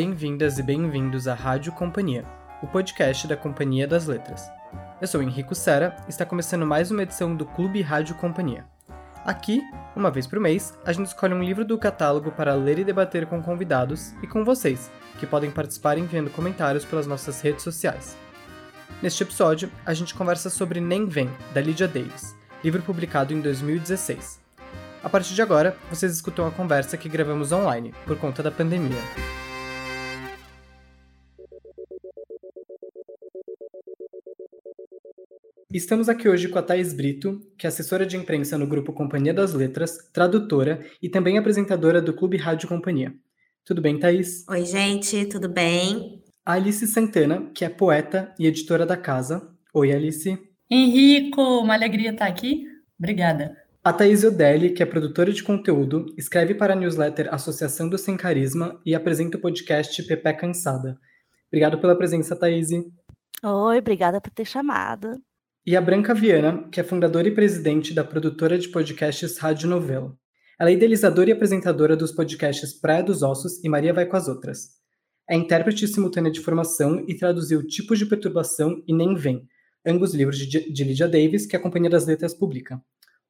bem-vindas e bem-vindos à Rádio Companhia, o podcast da Companhia das Letras. Eu sou Henrico Sera e está começando mais uma edição do Clube Rádio Companhia. Aqui, uma vez por mês, a gente escolhe um livro do catálogo para ler e debater com convidados e com vocês, que podem participar enviando comentários pelas nossas redes sociais. Neste episódio, a gente conversa sobre Nem Vem, da Lydia Davis, livro publicado em 2016. A partir de agora, vocês escutam a conversa que gravamos online, por conta da pandemia. Estamos aqui hoje com a Thais Brito, que é assessora de imprensa no grupo Companhia das Letras, tradutora e também apresentadora do Clube Rádio Companhia. Tudo bem, Thais? Oi, gente, tudo bem? A Alice Santana, que é poeta e editora da casa. Oi, Alice. Henrico, uma alegria estar aqui. Obrigada. A Thaís Odelli, que é produtora de conteúdo, escreve para a newsletter Associação do Sem Carisma e apresenta o podcast Pepe Cansada. Obrigado pela presença, Thaís. Oi, obrigada por ter chamado. E a Branca Viana, que é fundadora e presidente da produtora de podcasts Rádio Novela. Ela é idealizadora e apresentadora dos podcasts Praia dos Ossos e Maria Vai com as Outras. É intérprete simultânea de formação e traduziu Tipos de Perturbação e Nem Vem, ambos livros de, de Lydia Davis, que a Companhia das Letras publica.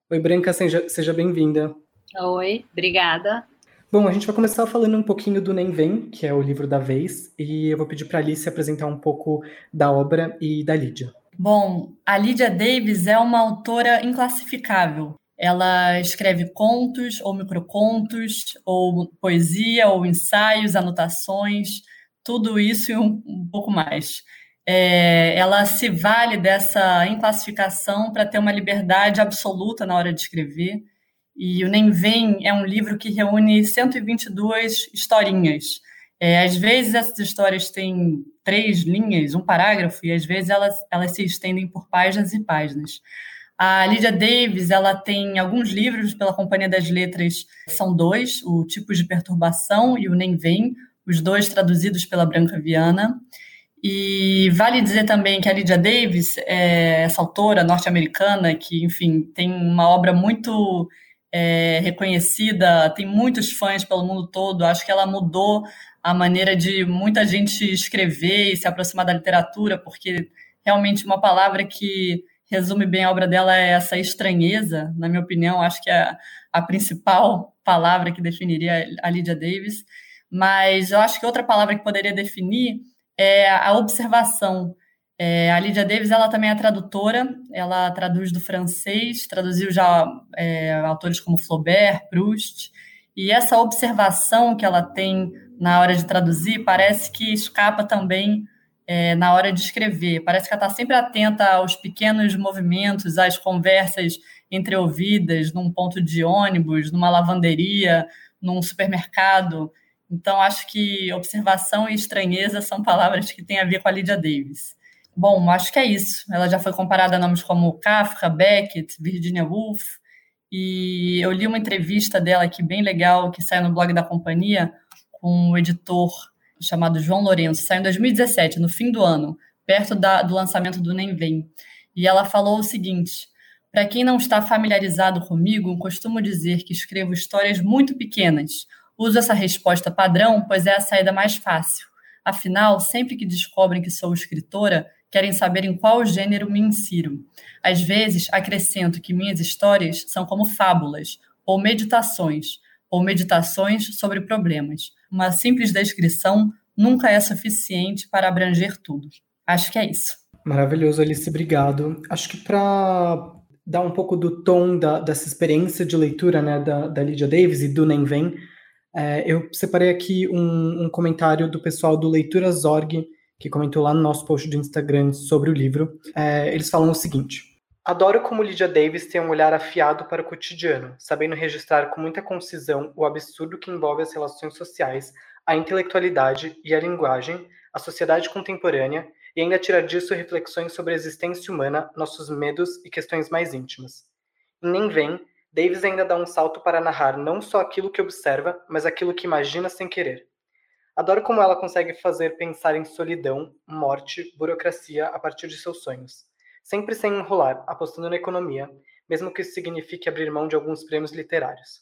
Oi, Branca, seja, seja bem-vinda. Oi, obrigada. Bom, a gente vai começar falando um pouquinho do Nem Vem, que é o livro da vez, e eu vou pedir para a Alice apresentar um pouco da obra e da Lídia. Bom, a Lydia Davis é uma autora inclassificável. Ela escreve contos ou microcontos, ou poesia, ou ensaios, anotações, tudo isso e um, um pouco mais. É, ela se vale dessa inclassificação para ter uma liberdade absoluta na hora de escrever. E o Nem Vem é um livro que reúne 122 historinhas. É, às vezes essas histórias têm três linhas, um parágrafo, e às vezes elas, elas se estendem por páginas e páginas. A Lydia Davis, ela tem alguns livros pela Companhia das Letras, são dois, o Tipos de Perturbação e o Nem Vem, os dois traduzidos pela Branca Viana. E vale dizer também que a Lydia Davis é essa autora norte-americana que, enfim, tem uma obra muito é, reconhecida, tem muitos fãs pelo mundo todo. Acho que ela mudou a maneira de muita gente escrever e se aproximar da literatura, porque realmente uma palavra que resume bem a obra dela é essa estranheza, na minha opinião, acho que é a principal palavra que definiria a Lydia Davis, mas eu acho que outra palavra que poderia definir é a observação. É, a Lydia Davis ela também é tradutora, ela traduz do francês, traduziu já é, autores como Flaubert, Proust, e essa observação que ela tem na hora de traduzir parece que escapa também é, na hora de escrever. Parece que ela está sempre atenta aos pequenos movimentos, às conversas entreouvidas num ponto de ônibus, numa lavanderia, num supermercado. Então, acho que observação e estranheza são palavras que têm a ver com a Lydia Davis. Bom, acho que é isso. Ela já foi comparada a nomes como Kafka, Beckett, Virginia Woolf. E eu li uma entrevista dela aqui bem legal, que saiu no blog da companhia, com um editor chamado João Lourenço. Saiu em 2017, no fim do ano, perto da, do lançamento do Nem Vem. E ela falou o seguinte: Para quem não está familiarizado comigo, costumo dizer que escrevo histórias muito pequenas. Uso essa resposta padrão, pois é a saída mais fácil. Afinal, sempre que descobrem que sou escritora, querem saber em qual gênero me insiro. Às vezes, acrescento que minhas histórias são como fábulas, ou meditações, ou meditações sobre problemas. Uma simples descrição nunca é suficiente para abranger tudo. Acho que é isso. Maravilhoso, Alice, obrigado. Acho que para dar um pouco do tom da, dessa experiência de leitura né, da, da Lydia Davis e do Nem Vem, é, eu separei aqui um, um, comentário do pessoal do Leituras Org, que comentou lá no nosso post do Instagram sobre o livro. É, eles falam o seguinte: Adoro como Lydia Davis tem um olhar afiado para o cotidiano, sabendo registrar com muita concisão o absurdo que envolve as relações sociais, a intelectualidade e a linguagem, a sociedade contemporânea, e ainda tirar disso reflexões sobre a existência humana, nossos medos e questões mais íntimas. E nem vem, Davis ainda dá um salto para narrar não só aquilo que observa, mas aquilo que imagina sem querer. Adoro como ela consegue fazer pensar em solidão, morte, burocracia a partir de seus sonhos. Sempre sem enrolar, apostando na economia, mesmo que isso signifique abrir mão de alguns prêmios literários.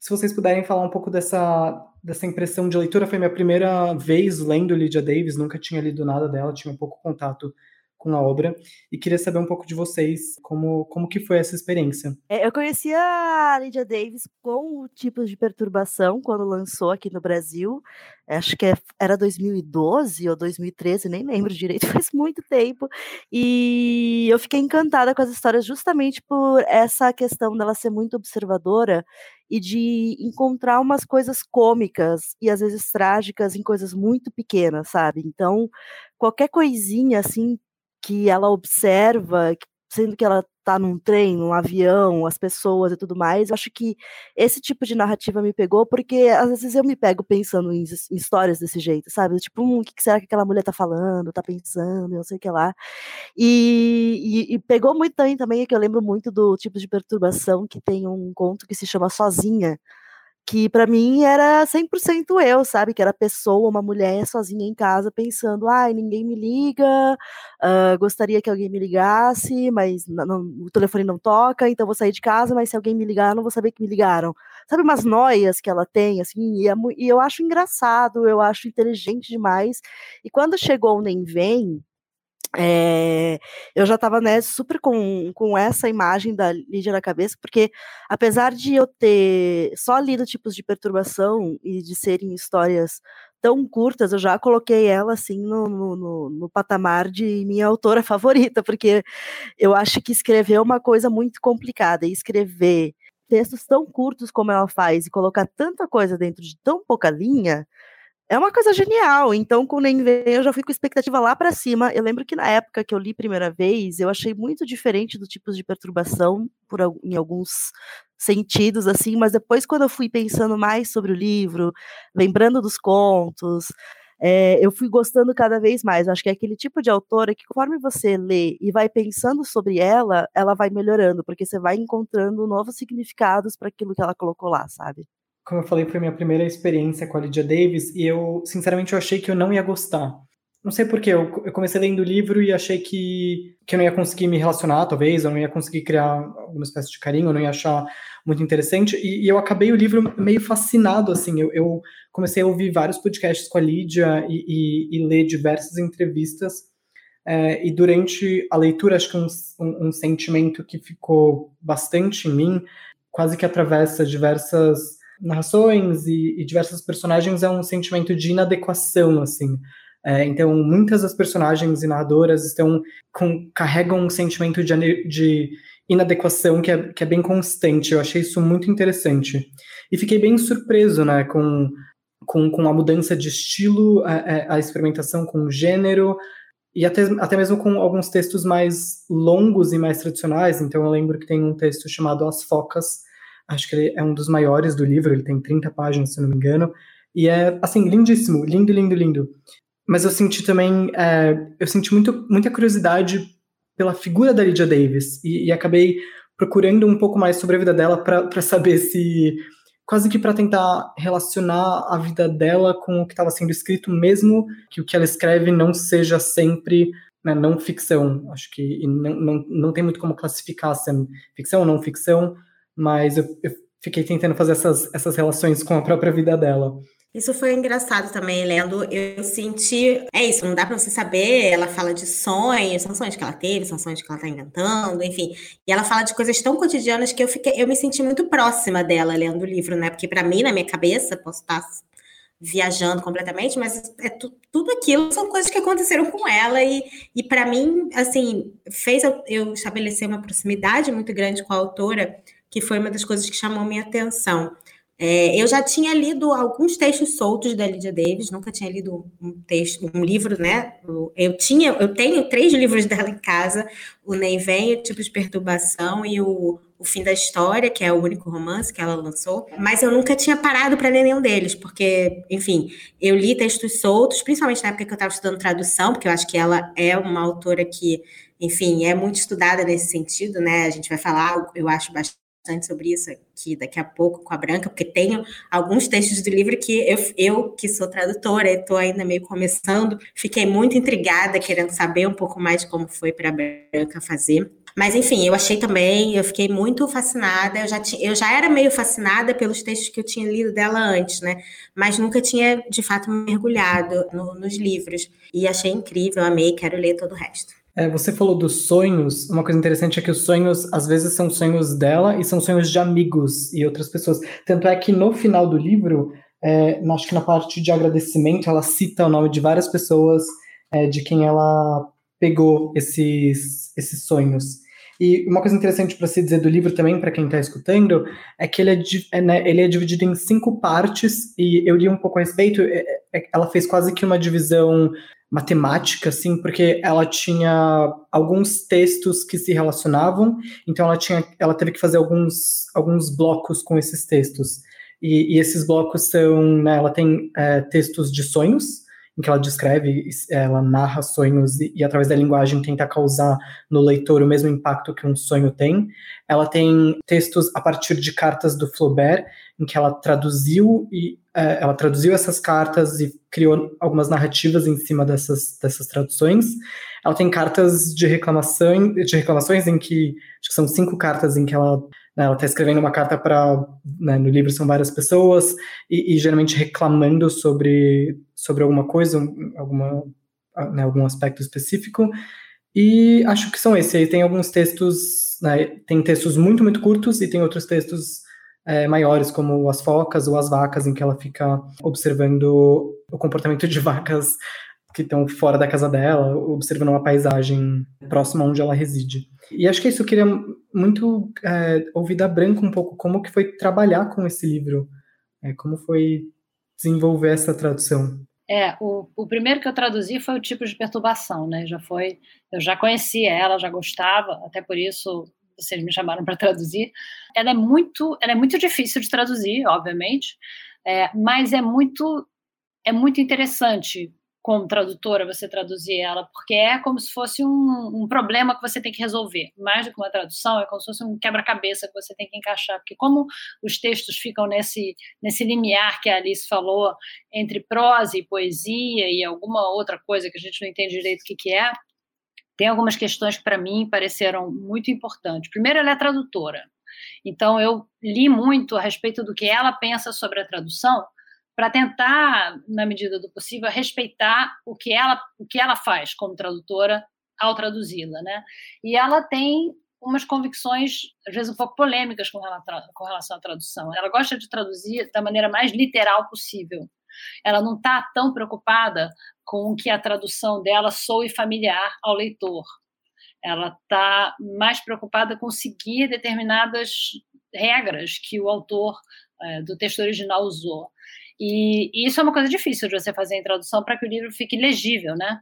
se vocês puderem falar um pouco dessa, dessa impressão de leitura, foi minha primeira vez lendo Lydia Davis, nunca tinha lido nada dela, tinha um pouco contato com a obra e queria saber um pouco de vocês como, como que foi essa experiência. É, eu conheci a Lydia Davis com o tipo de perturbação quando lançou aqui no Brasil. Acho que é, era 2012 ou 2013, nem lembro direito, faz muito tempo. E eu fiquei encantada com as histórias justamente por essa questão dela ser muito observadora e de encontrar umas coisas cômicas e às vezes trágicas em coisas muito pequenas, sabe? Então, qualquer coisinha assim que ela observa, sendo que ela está num trem, num avião, as pessoas e tudo mais. Eu acho que esse tipo de narrativa me pegou, porque às vezes eu me pego pensando em, em histórias desse jeito, sabe? Tipo, hum, o que será que aquela mulher tá falando, tá pensando, não sei o que lá. E, e, e pegou muito também, também, que eu lembro muito do tipo de perturbação que tem um conto que se chama Sozinha, que para mim era 100% eu, sabe? Que era pessoa, uma mulher sozinha em casa pensando, ai, ninguém me liga, uh, gostaria que alguém me ligasse, mas não, não, o telefone não toca, então vou sair de casa, mas se alguém me ligar, não vou saber que me ligaram. Sabe umas noias que ela tem, assim, e, é, e eu acho engraçado, eu acho inteligente demais. E quando chegou o Nem Vem, é, eu já estava né, super com, com essa imagem da Lídia na cabeça, porque apesar de eu ter só lido tipos de perturbação e de serem histórias tão curtas, eu já coloquei ela assim no, no, no, patamar de minha autora favorita, porque eu acho que escrever é uma coisa muito complicada, e escrever textos tão curtos como ela faz e colocar tanta coisa dentro de tão pouca linha, é uma coisa genial. Então, com Nem Vem, eu já fui com expectativa lá para cima. Eu lembro que na época que eu li primeira vez, eu achei muito diferente do tipo de perturbação, por, em alguns sentidos, assim, mas depois, quando eu fui pensando mais sobre o livro, lembrando dos contos, é, eu fui gostando cada vez mais. Acho que é aquele tipo de autora que, conforme você lê e vai pensando sobre ela, ela vai melhorando, porque você vai encontrando novos significados para aquilo que ela colocou lá, sabe? Como eu falei, foi minha primeira experiência com a Lydia Davis e eu, sinceramente, eu achei que eu não ia gostar. Não sei porquê, eu, eu comecei lendo o livro e achei que, que eu não ia conseguir me relacionar, talvez, eu não ia conseguir criar alguma espécie de carinho, eu não ia achar muito interessante, e, e eu acabei o livro meio fascinado, assim, eu, eu, comecei a ouvir vários podcasts com a Lídia e, e, e ler diversas entrevistas, é, e durante a leitura, acho que um, um, um sentimento que ficou bastante em mim, quase que atravessa diversas narrações e, e, diversas personagens é um sentimento de inadequação, assim. É, então, muitas das personagens e narradoras estão com, carregam um sentimento de, de inadequação que é, que é bem constante. Eu achei isso muito interessante. E fiquei bem surpreso, né, com, com, com a mudança de estilo, a, a experimentação com o gênero, e até, até mesmo com alguns textos mais longos e mais tradicionais. Então, eu lembro que tem um texto chamado As Focas, Acho que ele é um dos maiores do livro, ele tem 30 páginas, se não me engano. E é, assim, lindíssimo, lindo, lindo, lindo. Mas eu senti também, é, eu senti muito, muita curiosidade pela figura da Lydia Davis. E, e acabei procurando um pouco mais sobre a vida dela para saber se. quase que para tentar relacionar a vida dela com o que estava sendo escrito, mesmo que o que ela escreve não seja sempre né, não ficção. Acho que não, não, não tem muito como classificar se é ficção ou não ficção mas eu, eu fiquei tentando fazer essas, essas relações com a própria vida dela. Isso foi engraçado também, lendo. Eu senti. É isso, não dá para você saber. Ela fala de sonhos, são sonhos que ela teve, são sonhos que ela tá inventando, enfim. E ela fala de coisas tão cotidianas que eu fiquei, eu me senti muito próxima dela lendo o livro, né? Porque para mim, na minha cabeça, posso estar viajando completamente, mas é tu, tudo aquilo são coisas que aconteceram com ela e, e para mim, assim, fez eu estabelecer uma proximidade muito grande com a autora que foi uma das coisas que chamou minha atenção. É, eu já tinha lido alguns textos soltos da Lydia Davis, nunca tinha lido um texto, um livro, né? Eu tinha, eu tenho três livros dela em casa: o Nem Vem, o Tipo de Perturbação e o, o Fim da História, que é o único romance que ela lançou. Mas eu nunca tinha parado para ler nenhum deles, porque, enfim, eu li textos soltos, principalmente na época que eu estava estudando tradução, porque eu acho que ela é uma autora que, enfim, é muito estudada nesse sentido, né? A gente vai falar, eu acho bastante sobre isso aqui daqui a pouco com a Branca, porque tenho alguns textos do livro que eu, eu que sou tradutora, estou ainda meio começando, fiquei muito intrigada, querendo saber um pouco mais como foi para a Branca fazer. Mas, enfim, eu achei também, eu fiquei muito fascinada. Eu já, eu já era meio fascinada pelos textos que eu tinha lido dela antes, né? Mas nunca tinha, de fato, mergulhado no, nos livros. E achei incrível, amei, quero ler todo o resto. É, você falou dos sonhos. Uma coisa interessante é que os sonhos, às vezes, são sonhos dela e são sonhos de amigos e outras pessoas. Tanto é que no final do livro, é, acho que na parte de agradecimento, ela cita o nome de várias pessoas é, de quem ela pegou esses, esses sonhos. E uma coisa interessante para se dizer do livro também, para quem está escutando, é que ele é, é, né, ele é dividido em cinco partes, e eu li um pouco a respeito, é, é, ela fez quase que uma divisão matemática, assim, porque ela tinha alguns textos que se relacionavam, então ela, tinha, ela teve que fazer alguns, alguns blocos com esses textos. E, e esses blocos são, né, ela tem é, textos de sonhos, em que ela descreve, ela narra sonhos e, e, através da linguagem tenta causar no leitor o mesmo impacto que um sonho tem. Ela tem textos a partir de cartas do Flaubert, em que ela traduziu e é, ela traduziu essas cartas e criou algumas narrativas em cima dessas, dessas traduções. Ela tem cartas de reclamação, de reclamações em que acho que são cinco cartas em que ela ela está escrevendo uma carta para. Né, no livro são várias pessoas, e, e, geralmente reclamando sobre, sobre alguma coisa, alguma, né, algum aspecto específico. E acho que são esses. Aí tem alguns textos, né, tem textos muito, muito curtos, e tem outros textos é, maiores, como as focas ou as vacas, em que ela fica observando o comportamento de vacas que estão fora da casa dela, observando uma paisagem próxima onde ela reside. E acho que isso eu queria muito é, ouvir da Branca um pouco como que foi trabalhar com esse livro, é, como foi desenvolver essa tradução. É, o, o primeiro que eu traduzi foi o tipo de perturbação, né? Já foi, eu já conhecia ela, já gostava, até por isso vocês me chamaram para traduzir. Ela é muito, ela é muito difícil de traduzir, obviamente, é, mas é muito, é muito interessante como tradutora, você traduzir ela, porque é como se fosse um, um, problema que você tem que resolver. Mais do que uma tradução, é como se fosse um quebra-cabeça que você tem que encaixar. Porque como os textos ficam nesse, nesse limiar que a Alice falou, entre prosa e poesia e alguma outra coisa que a gente não entende direito o que, que é, tem algumas questões que, para mim, pareceram muito importantes. Primeiro, ela é tradutora. Então, eu li muito a respeito do que ela pensa sobre a tradução, para tentar, na medida do possível, respeitar o que ela, o que ela faz como tradutora ao traduzi-la, né? E ela tem umas convicções, às vezes um pouco polêmicas com relação à tradução. Ela gosta de traduzir da maneira mais literal possível. Ela não está tão preocupada com que a tradução dela soe familiar ao leitor. Ela está mais preocupada com seguir determinadas regras que o autor é, do texto original usou. E, isso é uma coisa difícil de você fazer em tradução para que o livro fique legível, né?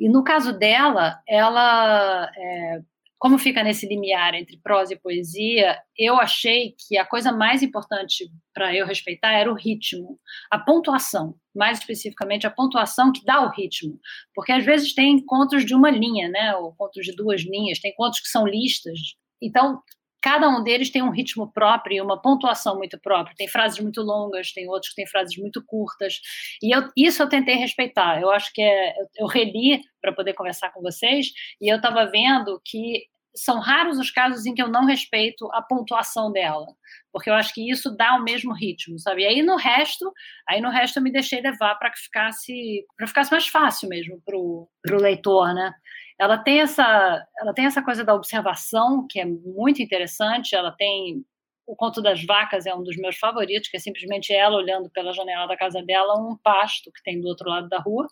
E no caso dela, ela, é, como fica nesse limiar entre prosa e poesia, eu achei que a coisa mais importante para eu respeitar era o ritmo, a pontuação, mais especificamente a pontuação que dá o ritmo, porque às vezes tem contos de uma linha, né, ou contos de duas linhas, tem contos que são listas. Então, cada um deles tem um ritmo próprio e uma pontuação muito própria. Tem frases muito longas, tem outros que têm frases muito curtas. E eu, isso eu tentei respeitar. Eu acho que é, eu, reli para poder conversar com vocês e eu estava vendo que são raros os casos em que eu não respeito a pontuação dela, porque eu acho que isso dá o mesmo ritmo, sabe? E aí no resto, aí no resto eu me deixei levar para que ficasse, para ficasse mais fácil mesmo pro, pro leitor, né? Ela tem essa ela tem essa coisa da observação que é muito interessante ela tem o conto das vacas é um dos meus favoritos que é simplesmente ela olhando pela janela da casa dela um pasto que tem do outro lado da rua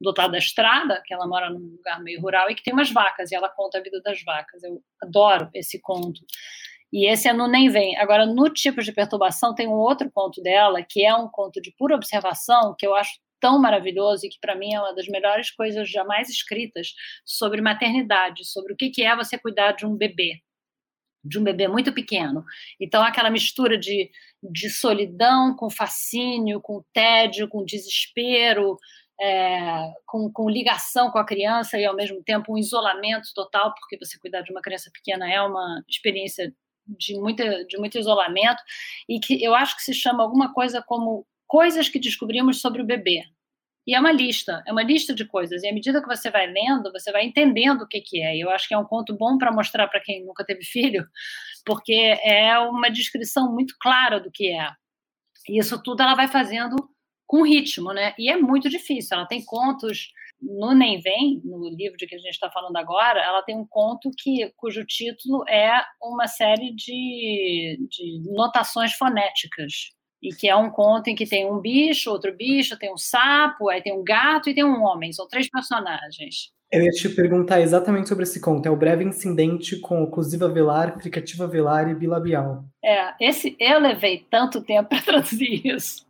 do lado da estrada que ela mora num lugar meio rural e que tem umas vacas e ela conta a vida das vacas eu adoro esse conto e esse é no Nem Vem. Agora, no tipo de perturbação, tem um outro conto dela, que é um conto de pura observação, que eu acho tão maravilhoso e que para mim é uma das melhores coisas jamais escritas sobre maternidade, sobre o que é você cuidar de um bebê, de um bebê muito pequeno. Então, aquela mistura de, de solidão com fascínio, com tédio, com desespero, é, com, com, ligação com a criança e, ao mesmo tempo, um isolamento total, porque você cuidar de uma criança pequena é uma experiência de, muita, de muito isolamento, e que eu acho que se chama alguma coisa como coisas que descobrimos sobre o bebê. E é uma lista, é uma lista de coisas. E à medida que você vai lendo, você vai entendendo o que, que é. E eu acho que é um conto bom para mostrar para quem nunca teve filho, porque é uma descrição muito clara do que é. E isso tudo ela vai fazendo com ritmo, né? E é muito difícil. Ela tem contos no Nem Vem, no livro de que a gente está falando agora, ela tem um conto que, cujo título é uma série de, de notações fonéticas. E que é um conto em que tem um bicho, outro bicho, tem um sapo, aí tem um gato e tem um homem. São três personagens. Eu ia te perguntar exatamente sobre esse conto. É o breve incidente com oclusiva velar, fricativa velar e bilabial. É, esse eu levei tanto tempo para traduzir isso.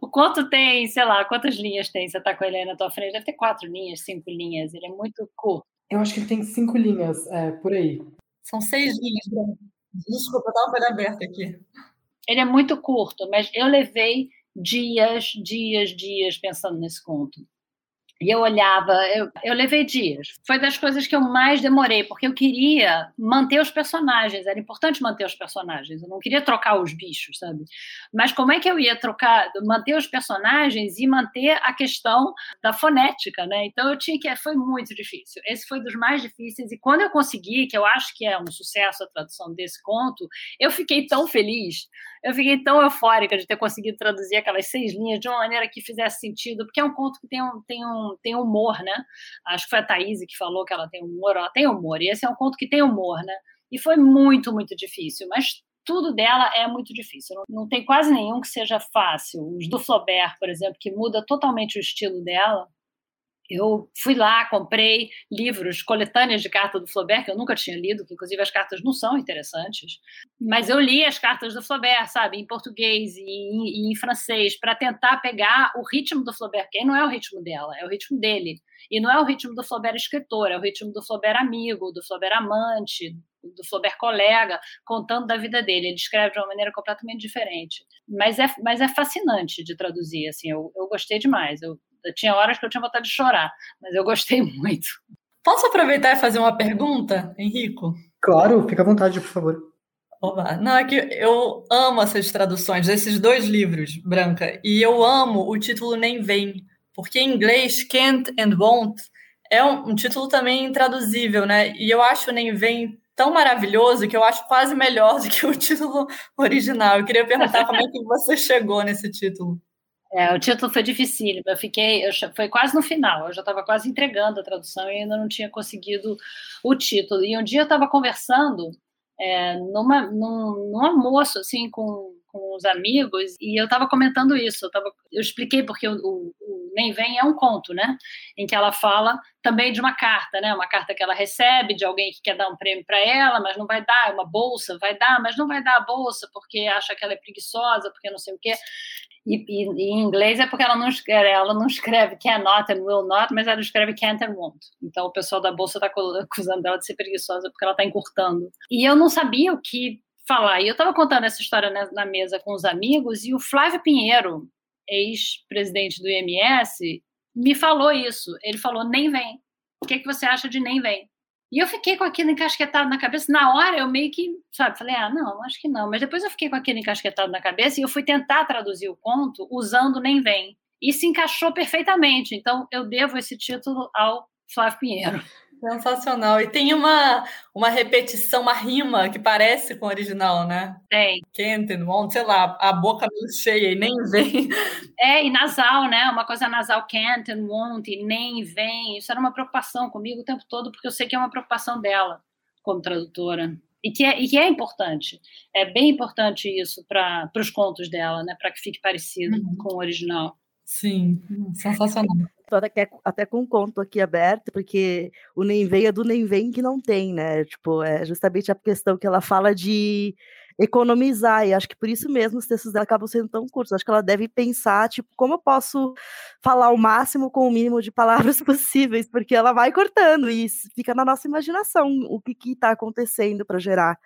O conto tem, sei lá, quantas linhas tem? Você está com ele aí na tua frente? Deve ter quatro linhas, cinco linhas. Ele é muito curto. Eu acho que ele tem cinco linhas, é, por aí. São seis linhas. Desculpa, eu estava com ele aberto aqui. Ele é muito curto, mas eu levei dias, dias, dias pensando nesse conto. E eu olhava, eu, eu levei dias. Foi das coisas que eu mais demorei, porque eu queria manter os personagens, era importante manter os personagens, eu não queria trocar os bichos, sabe? Mas como é que eu ia trocar, manter os personagens e manter a questão da fonética, né? Então eu tinha que, foi muito difícil. Esse foi dos mais difíceis, e quando eu consegui, que eu acho que é um sucesso a tradução desse conto, eu fiquei tão feliz, eu fiquei tão eufórica de ter conseguido traduzir aquelas seis linhas de uma maneira que fizesse sentido, porque é um conto que tem um, tem um tem humor, né? Acho que foi a Thaís que falou que ela tem humor, ela tem humor, e esse é um conto que tem humor, né? E foi muito, muito difícil, mas tudo dela é muito difícil. Não, não tem quase nenhum que seja fácil. Os do Flaubert, por exemplo, que muda totalmente o estilo dela, eu fui lá, comprei livros, coletâneas de cartas do Flaubert, que eu nunca tinha lido, que inclusive as cartas não são interessantes, mas eu li as cartas do Flaubert, sabe, em português e em, em francês, para tentar pegar o ritmo do Flaubert, que não é o ritmo dela, é o ritmo dele. E não é o ritmo do Flaubert escritor, é o ritmo do Flaubert amigo, do Flaubert amante, do Flaubert colega, contando da vida dele. Ele escreve de uma maneira completamente diferente. Mas é, mas é fascinante de traduzir, assim, eu, eu gostei demais. Eu tinha horas que eu tinha vontade de chorar, mas eu gostei muito. Posso aproveitar e fazer uma pergunta, Henrico? Claro, fica à vontade, por favor. Oba. Não, é que eu amo essas traduções desses dois livros, Branca, e eu amo o título Nem Vem, porque em inglês, can't and won't é um, um título também intraduzível, né? E eu acho Nem Vem tão maravilhoso que eu acho quase melhor do que o título original. Eu queria perguntar como é que você chegou nesse título. É, o título foi difícil. Eu fiquei, eu, foi quase no final. Eu já estava quase entregando a tradução e ainda não tinha conseguido o título. E um dia eu estava conversando é, numa, num, num almoço assim com com os amigos e eu estava comentando isso. Eu, tava, eu expliquei porque o, o, o, Nem Vem é um conto, né? Em que ela fala também de uma carta, né? Uma carta que ela recebe de alguém que quer dar um prêmio para ela, mas não vai dar, é uma bolsa, vai dar, mas não vai dar a bolsa porque acha que ela é preguiçosa, porque não sei o quê. E, e, em inglês é porque ela não escreve, ela não escreve cannot and will not, mas ela escreve can't and won't. Então o pessoal da bolsa está acusando ela de ser preguiçosa porque ela está encurtando. E eu não sabia o que falar. E eu estava contando essa história na, na, mesa com os amigos e o Flávio Pinheiro, ex-presidente do IMS, me falou isso. Ele falou: nem vem. O que, é que você acha de nem vem? E eu fiquei com aquilo encasquetado na cabeça. Na hora eu meio que, sabe, falei: ah, não, acho que não. Mas depois eu fiquei com aquilo encasquetado na cabeça e eu fui tentar traduzir o conto usando nem vem. E se encaixou perfeitamente. Então eu devo esse título ao Flávio Pinheiro. Sensacional. E tem uma, uma repetição, uma rima que parece com o original, né? Tem. Won't, sei lá, a boca meio cheia e nem vem. É, e nasal, né? Uma coisa nasal, and won't, e nem vem. Isso era uma preocupação comigo o tempo todo, porque eu sei que é uma preocupação dela como tradutora. E que, é, e que é importante. É bem importante isso para os contos dela, né? Para que fique parecido uhum. com o original. Sim, sensacional. Tô até, até com um conto aqui aberto, porque o nem vem é do nem vem que não tem, né? Tipo, é justamente a questão que ela fala de economizar, e acho que por isso mesmo os textos dela acabam sendo tão curtos. Acho que ela deve pensar, tipo, como eu posso falar o máximo com o mínimo de palavras possíveis, porque ela vai cortando e fica na nossa imaginação o que está acontecendo para gerar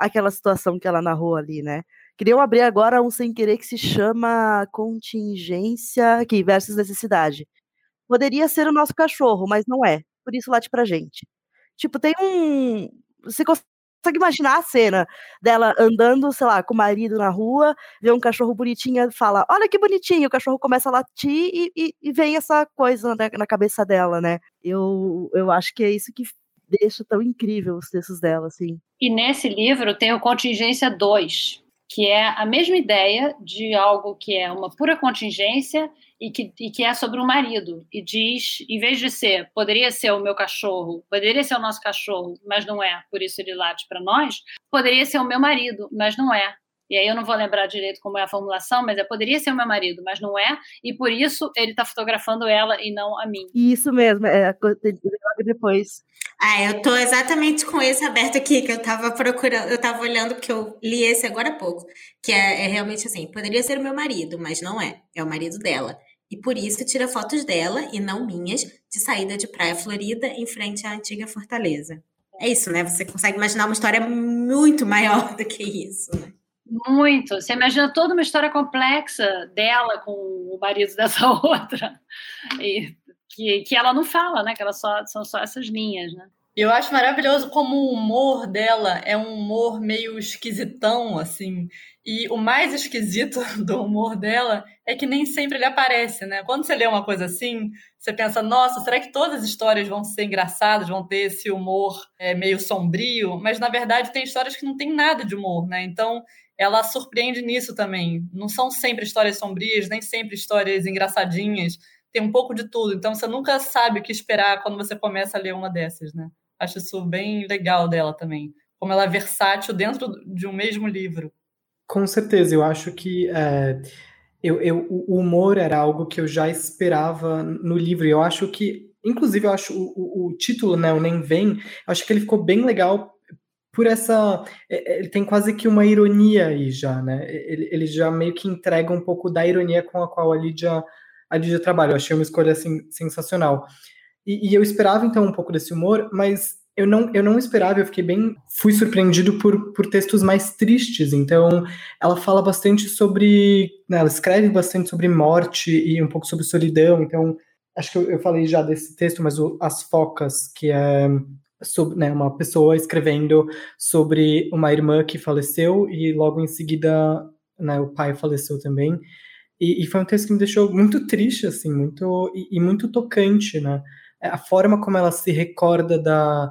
aquela situação que ela narrou ali, né? Queria abrir agora um sem querer que se chama contingência aqui, versus necessidade. Poderia ser o nosso cachorro, mas não é. Por isso late pra gente. Tipo, tem um. Você consegue imaginar a cena dela andando, sei lá, com o marido na rua, vê um cachorro bonitinho e fala: Olha que bonitinho, o cachorro começa a latir e, e, e vem essa coisa né, na cabeça dela, né? Eu, eu acho que é isso que deixa tão incrível os textos dela, assim. E nesse livro tem o Contingência 2, que é a mesma ideia de algo que é uma pura contingência e que, e que é sobre o marido. E diz, em vez de ser, poderia ser o meu cachorro, poderia ser o nosso cachorro, mas não é, por isso ele late para nós, poderia ser o meu marido, mas não é, e aí eu não vou lembrar direito como é a formulação, mas é poderia ser o meu marido, mas não é, e por isso ele está fotografando ela e não a mim. Isso mesmo, é depois. Ah, eu tô exatamente com esse aberto aqui, que eu tava procurando, eu tava olhando, porque eu li esse agora há pouco, que é, é realmente assim, poderia ser o meu marido, mas não é, é o marido dela. E por isso tira fotos dela, e não minhas, de saída de Praia Florida, em frente à antiga fortaleza. É isso, né? Você consegue imaginar uma história muito maior do que isso, né? Muito. Você imagina toda uma história complexa dela com o marido dessa outra. E que, que ela não fala, né? Que ela só, são só essas linhas, né? Eu acho maravilhoso como o humor dela é um humor meio esquisitão, assim. E o mais esquisito do humor dela é que nem sempre ele aparece, né? Quando você lê uma coisa assim, você pensa, nossa, será que todas as histórias vão ser engraçadas, vão ter esse humor é, meio sombrio? Mas na verdade tem histórias que não tem nada de humor, né? Então ela surpreende nisso também. Não são sempre histórias sombrias, nem sempre histórias engraçadinhas. Tem um pouco de tudo. Então você nunca sabe o que esperar quando você começa a ler uma dessas, né? Acho isso bem legal dela também. Como ela é versátil dentro de um mesmo livro. Com certeza, eu acho que é, eu, eu, o humor era algo que eu já esperava no livro. Eu acho que, inclusive, eu acho o, o, o título, né, o Nem Vem, acho que ele ficou bem legal por essa. É, é, ele tem quase que uma ironia aí já, né? Ele, ele já meio que entrega um pouco da ironia com a qual a Lídia, a Lídia trabalha. Eu achei uma escolha assim, sensacional. E, e, eu esperava então um pouco desse humor, mas eu não, eu não esperava, eu fiquei bem. Fui surpreendido por, por textos mais tristes. Então, ela fala bastante sobre. Né, ela escreve bastante sobre morte e um pouco sobre solidão. Então, acho que eu, eu falei já desse texto, mas o, As Focas, que é sobre, né, uma pessoa escrevendo sobre uma irmã que faleceu e logo em seguida né, o pai faleceu também. E, e, foi um texto que me deixou muito triste, assim, muito e, e, muito tocante, né? A forma como ela se recorda da,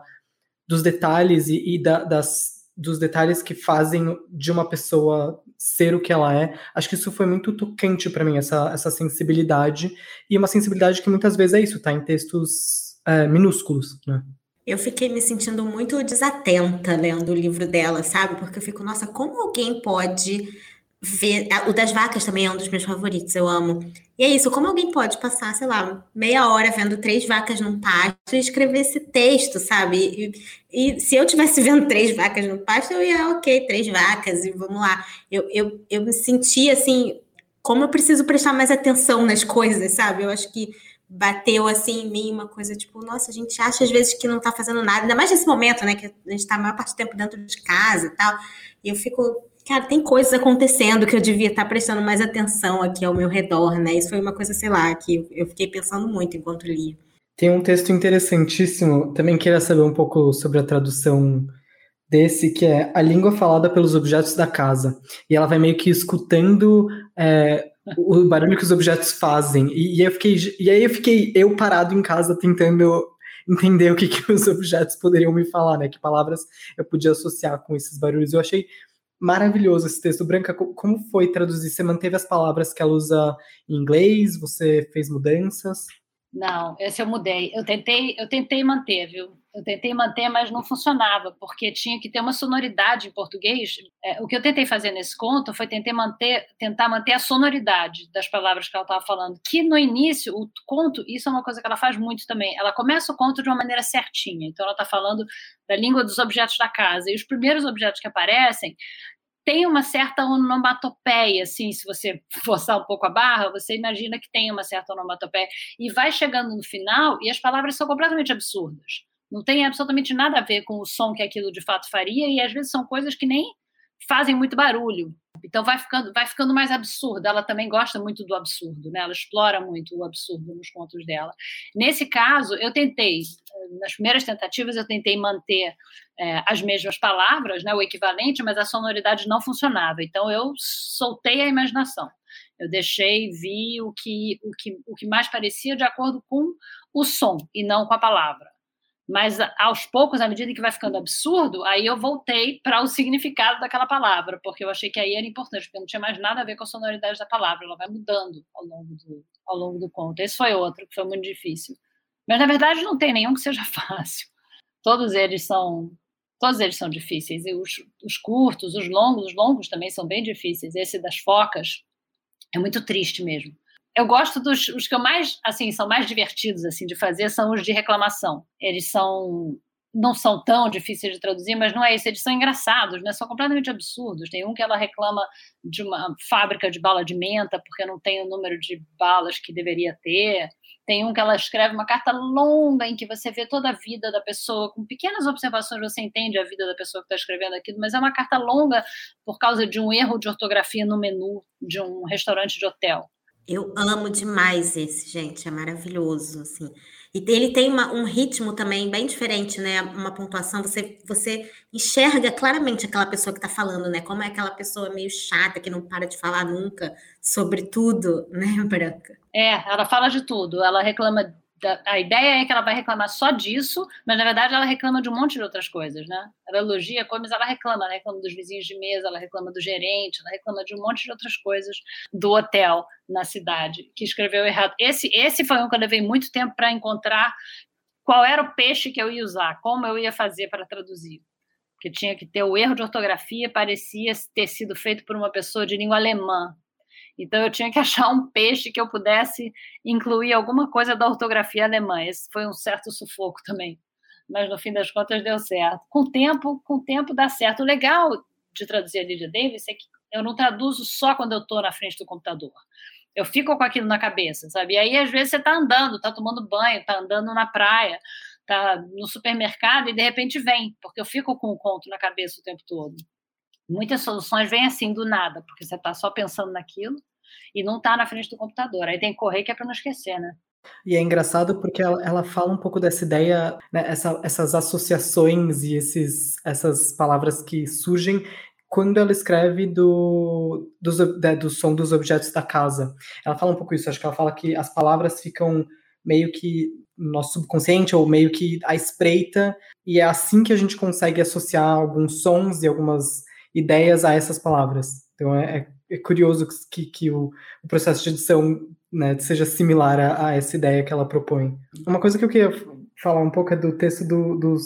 dos detalhes e, e da, das, dos detalhes que fazem de uma pessoa ser o que ela é. Acho que isso foi muito tocante para mim, essa, essa sensibilidade. E uma sensibilidade que muitas vezes é isso, tá em textos é, minúsculos, né? eu fiquei me sentindo muito desatenta lendo o livro dela, sabe? Porque eu fico, nossa, como alguém pode ver. O das vacas também é um dos meus favoritos, eu amo. E é isso, como alguém pode passar, sei lá, meia hora vendo três vacas num pasto e escrever esse texto, sabe? E, e se eu tivesse vendo três vacas no pasto, eu ia, ok, três vacas, e vamos lá. Eu, eu, eu me senti assim, como eu preciso prestar mais atenção nas coisas, sabe? Eu acho que bateu assim em mim uma coisa tipo, nossa, a gente acha às vezes que não tá fazendo nada, ainda mais nesse momento, né, que a gente tá a maior parte do tempo dentro de casa e tal. E eu fico, cara, tem coisas acontecendo que eu devia estar tá prestando mais atenção aqui ao meu redor, né? Isso foi uma coisa, sei lá, que eu fiquei pensando muito enquanto lia. Tem um texto interessantíssimo, também queria saber um pouco sobre a tradução desse, que é a língua falada pelos objetos da casa. E ela vai meio que escutando é, o barulho que os objetos fazem. E, e, eu fiquei, e aí eu fiquei eu parado em casa tentando entender o que, que os objetos poderiam me falar, né? Que palavras eu podia associar com esses barulhos. Eu achei maravilhoso esse texto. Branca, como foi traduzir? Você manteve as palavras que ela usa em inglês? Você fez mudanças? Não, esse eu mudei. Eu tentei, eu tentei manter, viu? Eu tentei manter, mas não funcionava, porque tinha que ter uma sonoridade em português. É, o que eu tentei fazer nesse conto foi tentar manter, tentar manter a sonoridade das palavras que ela estava falando. Que no início, o conto, isso é uma coisa que ela faz muito também. Ela começa o conto de uma maneira certinha. Então, ela está falando da língua dos objetos da casa. E os primeiros objetos que aparecem tem uma certa onomatopeia, assim, se você forçar um pouco a barra, você imagina que tem uma certa onomatopeia. E vai chegando no final e as palavras são completamente absurdas. Não tem absolutamente nada a ver com o som que aquilo de fato faria, e às vezes são coisas que nem fazem muito barulho. Então vai ficando, vai ficando mais absurdo. Ela também gosta muito do absurdo, né? Ela explora muito o absurdo nos contos dela. Nesse caso, eu tentei, nas primeiras tentativas, eu tentei manter é, as mesmas palavras, né, o equivalente, mas a sonoridade não funcionava. Então eu soltei a imaginação. Eu deixei, vi o que, o que, o que mais parecia de acordo com o som e não com a palavra. Mas aos poucos, à medida que vai ficando absurdo, aí eu voltei para o significado daquela palavra, porque eu achei que aí era importante, porque não tinha mais nada a ver com a sonoridade da palavra, ela vai mudando ao longo do, ao longo do conto. Esse foi outro que foi muito difícil. Mas na verdade não tem nenhum que seja fácil. Todos eles são todos eles são difíceis. E os, os curtos, os longos, os longos também são bem difíceis. Esse das focas é muito triste mesmo eu gosto dos os que eu mais, assim, são mais divertidos assim de fazer são os de reclamação. Eles são não são tão difíceis de traduzir, mas não é isso, eles são engraçados, né? São completamente absurdos. Tem um que ela reclama de uma fábrica de bala de menta porque não tem o número de balas que deveria ter. Tem um que ela escreve uma carta longa em que você vê toda a vida da pessoa, com pequenas observações você entende a vida da pessoa que está escrevendo aquilo, mas é uma carta longa por causa de um erro de ortografia no menu de um restaurante de hotel. Eu amo demais esse, gente, é maravilhoso, assim. E ele tem uma, um ritmo também bem diferente, né? Uma pontuação, você, você enxerga claramente aquela pessoa que está falando, né? Como é aquela pessoa meio chata que não para de falar nunca sobre tudo, né, Branca? É, ela fala de tudo. Ela reclama a ideia é que ela vai reclamar só disso, mas na verdade ela reclama de um monte de outras coisas, né? Ela elogia coisas, ela reclama, ela reclama dos vizinhos de mesa, ela reclama do gerente, ela reclama de um monte de outras coisas do hotel na cidade, que escreveu errado. Esse, esse foi um que eu levei muito tempo para encontrar qual era o peixe que eu ia usar, como eu ia fazer para traduzir. Porque tinha que ter o erro de ortografia, parecia ter sido feito por uma pessoa de língua alemã, então eu tinha que achar um peixe que eu pudesse incluir alguma coisa da ortografia alemã. Esse foi um certo sufoco também. Mas no fim das contas deu certo. Com o tempo, com o tempo dá certo. O legal de traduzir a Lydia Davis é que eu não traduzo só quando eu estou na frente do computador. Eu fico com aquilo na cabeça, sabe? E aí, às vezes, você está andando, está tomando banho, está andando na praia, está no supermercado e de repente vem, porque eu fico com o conto na cabeça o tempo todo. Muitas soluções vêm assim do nada, porque você está só pensando naquilo e não está na frente do computador. Aí tem que correr que é para não esquecer, né? E é engraçado porque ela, ela fala um pouco dessa ideia, né, essa, essas associações e esses, essas palavras que surgem quando ela escreve do, dos, do som dos objetos da casa. Ela fala um pouco isso, acho que ela fala que as palavras ficam meio que no nosso subconsciente ou meio que à espreita, e é assim que a gente consegue associar alguns sons e algumas ideias a essas palavras. Então é, é é curioso que, que o, o, processo de edição né, seja similar a, a, essa ideia que ela propõe. Uma coisa que eu queria falar um pouco é do texto do, dos,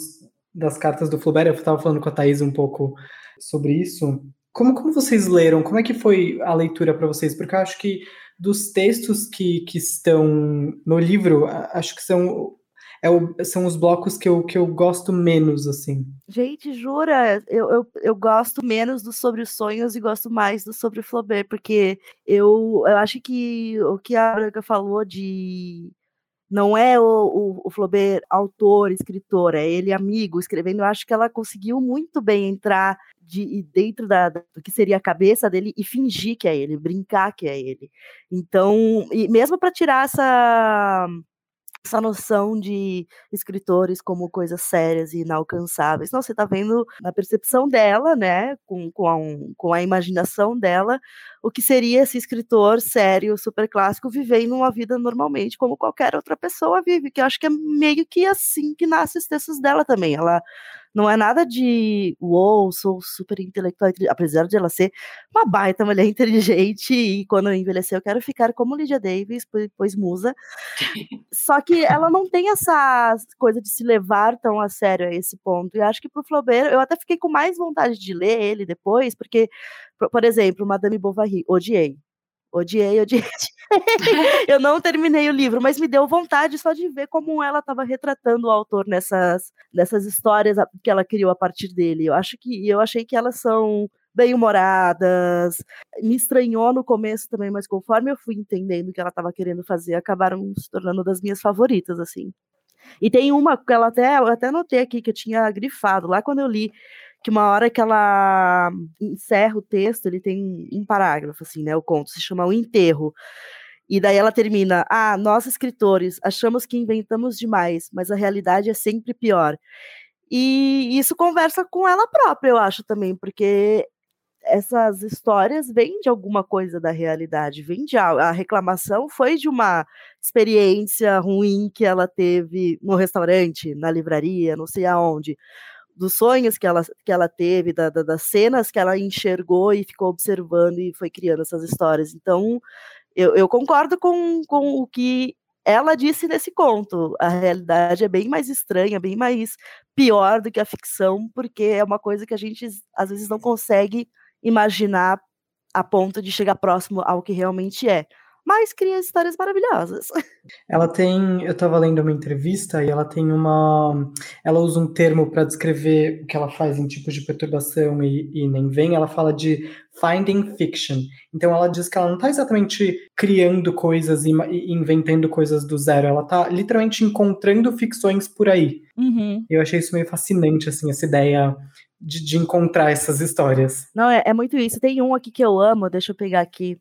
das cartas do Flaubert, eu estava falando com a Thaís um pouco sobre isso. Como, como vocês leram? Como é que foi a leitura para vocês? Porque eu acho que dos textos que, que estão no livro, acho que são é o, são os blocos que eu, que eu gosto menos, assim. Gente, jura? Eu, eu, eu gosto menos do Sobre os Sonhos e gosto mais do Sobre o Flaubert, porque eu, eu acho que o que a Branca falou de não é o, o, o, Flaubert autor, escritor, é ele amigo escrevendo. Eu acho que ela conseguiu muito bem entrar de, dentro da, do que seria a cabeça dele e fingir que é ele, brincar que é ele. Então, e mesmo para tirar essa essa noção de escritores como coisas sérias e inalcançáveis. Não, você está vendo na percepção dela, né, com, com, a, um, com a imaginação dela, o que seria esse escritor sério, super clássico, vivendo uma vida normalmente, como qualquer outra pessoa vive, que eu acho que é meio que assim que nascem os textos dela também. Ela não é nada de uou, sou super intelectual, apesar de ela ser uma baita mulher inteligente e quando eu envelhecer eu quero ficar como Lydia Davis, pois musa. Só que ela não tem essa coisa de se levar tão a sério a esse ponto. E acho que pro Flaubert, eu até fiquei com mais vontade de ler ele depois, porque, por exemplo, Madame Bovary, odiei. Odiei, odiei. eu não terminei o livro, mas me deu vontade só de ver como ela estava retratando o autor nessas, nessas histórias que ela criou a partir dele. Eu acho que eu achei que elas são bem-humoradas. Me estranhou no começo também, mas conforme eu fui entendendo o que ela estava querendo fazer, acabaram se tornando das minhas favoritas, assim. E tem uma que ela até, eu até notei aqui que eu tinha grifado lá quando eu li que uma hora que ela encerra o texto, ele tem um parágrafo, assim, né? O conto se chama O Enterro. E daí ela termina: Ah, nós escritores achamos que inventamos demais, mas a realidade é sempre pior. E isso conversa com ela própria, eu acho também, porque essas histórias vêm de alguma coisa da realidade, vem de a reclamação foi de uma experiência ruim que ela teve no restaurante, na livraria, não sei aonde dos sonhos que ela, que ela teve, da, da, das cenas que ela enxergou e ficou observando e foi criando essas histórias. Então, eu, eu concordo com, com o que ela disse nesse conto. A realidade é bem mais estranha, bem mais pior do que a ficção, porque é uma coisa que a gente às vezes não consegue imaginar a ponto de chegar próximo ao que realmente é mas cria histórias maravilhosas. Ela tem, eu estava lendo uma entrevista e ela tem uma, ela usa um termo para descrever o que ela faz em tipos de perturbação e, e, nem vem, ela fala de finding fiction. Então ela diz que ela não está exatamente criando coisas e, e, inventando coisas do zero, ela está literalmente encontrando ficções por aí. Uhum. Eu achei isso meio fascinante, assim, essa ideia de, de encontrar essas histórias. Não, é, é muito isso. Tem um aqui que eu amo, deixa eu pegar aqui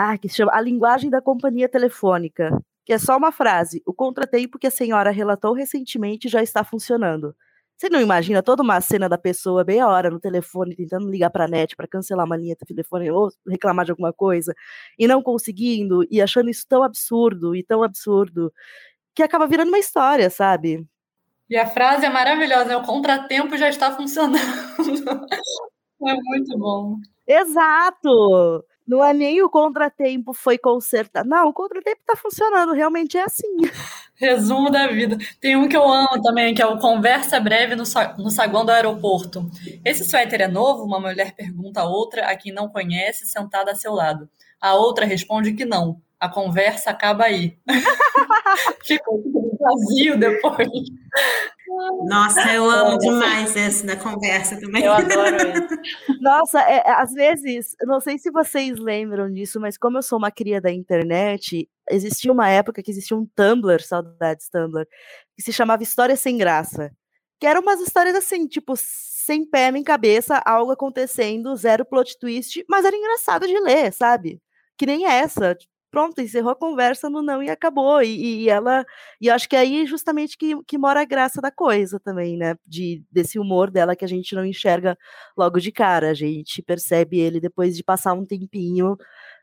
ah, que se chama A Linguagem da Companhia Telefônica, que é só uma frase. O contratempo que a senhora relatou recentemente já está funcionando. Você não imagina toda uma cena da pessoa meia hora no telefone tentando ligar para a net para cancelar uma linha de telefone ou reclamar de alguma coisa e não conseguindo e achando isso tão absurdo e tão absurdo que acaba virando uma história, sabe? E a frase é maravilhosa, né? O contratempo já está funcionando. é muito bom. Exato! Não é nem o contratempo foi consertado. Não, o contratempo tá funcionando, realmente é assim. Resumo da vida. Tem um que eu amo também, que é o Conversa Breve no, no Saguão do Aeroporto. Esse suéter é novo? Uma mulher pergunta a outra, a quem não conhece, sentada a seu lado. A outra responde que não. A conversa acaba aí. Ficou vazio depois. Nossa, eu amo demais esse da conversa também. Eu adoro isso. Nossa, é, é, às vezes, não sei se vocês lembram disso, mas como eu sou uma cria da internet, existia uma época que existia um Tumblr, saudades Tumblr, que se chamava Histórias Sem Graça. Que eram umas histórias assim, tipo, sem pé nem cabeça, algo acontecendo, zero plot twist, mas era engraçado de ler, sabe? Que nem essa pronto, encerrou a conversa no não e acabou. E, e ela. E acho que é aí justamente que, que mora a graça da coisa também, né? De, desse humor dela que a gente não enxerga logo de cara. A gente percebe ele depois de passar um tempinho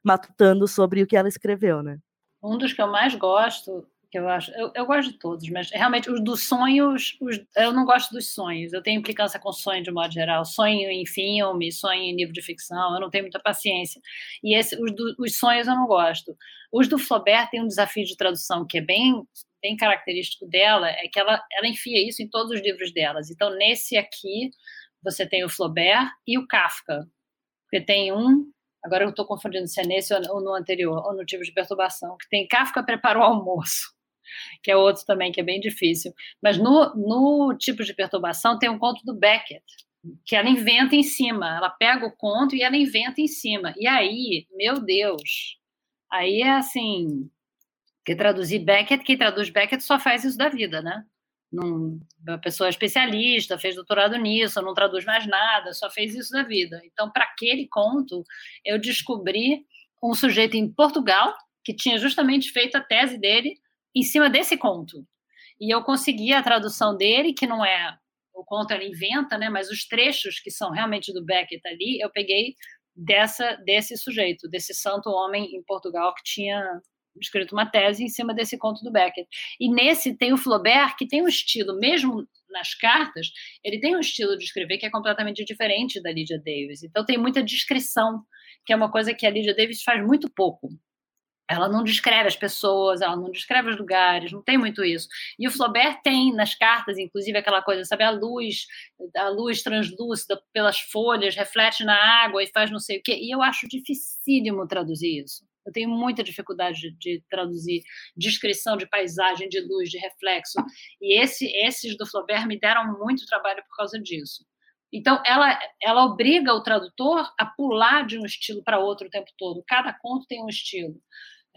matutando sobre o que ela escreveu, né? Um dos que eu mais gosto que eu acho. Eu, eu, gosto de todos, mas realmente os dos sonhos, os, eu não gosto dos sonhos. Eu tenho implicância com sonho de modo geral. Sonho em filme, sonho em livro de ficção, eu não tenho muita paciência. E esse, os, do, os sonhos eu não gosto. Os do Flaubert tem um desafio de tradução que é bem, bem característico dela, é que ela, ela enfia isso em todos os livros delas. Então, nesse aqui, você tem o Flaubert e o Kafka. Porque tem um agora eu estou confundindo se é nesse ou no anterior, ou no tipo de perturbação, que tem Kafka prepara o almoço que é outro também que é bem difícil. Mas no, no tipo de perturbação tem um conto do Beckett, que ela inventa em cima. Ela pega o conto e ela inventa em cima. E aí, meu Deus, aí é assim, que traduzir Beckett, quem traduz Beckett só faz isso da vida, né? Uma pessoa especialista, fez doutorado nisso, não traduz mais nada, só fez isso da vida. Então, para aquele conto, eu descobri um sujeito em Portugal que tinha justamente feito a tese dele em cima desse conto. E eu consegui a tradução dele, que não é o conto ele inventa, né, mas os trechos que são realmente do Beckett ali, eu peguei dessa desse sujeito, desse santo homem em Portugal que tinha escrito uma tese em cima desse conto do Beckett. E nesse tem o Flaubert, que tem um estilo, mesmo nas cartas, ele tem um estilo de escrever que é completamente diferente da Lydia Davis. Então tem muita descrição, que é uma coisa que a Lydia Davis faz muito pouco ela não descreve as pessoas, ela não descreve os lugares, não tem muito isso. E o Flaubert tem nas cartas, inclusive, aquela coisa, sabe, a luz, a luz translúcida pelas folhas, reflete na água e faz não sei o quê. E eu acho dificílimo traduzir isso. Eu tenho muita dificuldade de, de traduzir descrição de paisagem, de luz, de reflexo. E esse, esses do Flaubert me deram muito trabalho por causa disso. Então, ela, ela obriga o tradutor a pular de um estilo para outro o tempo todo. Cada conto tem um estilo.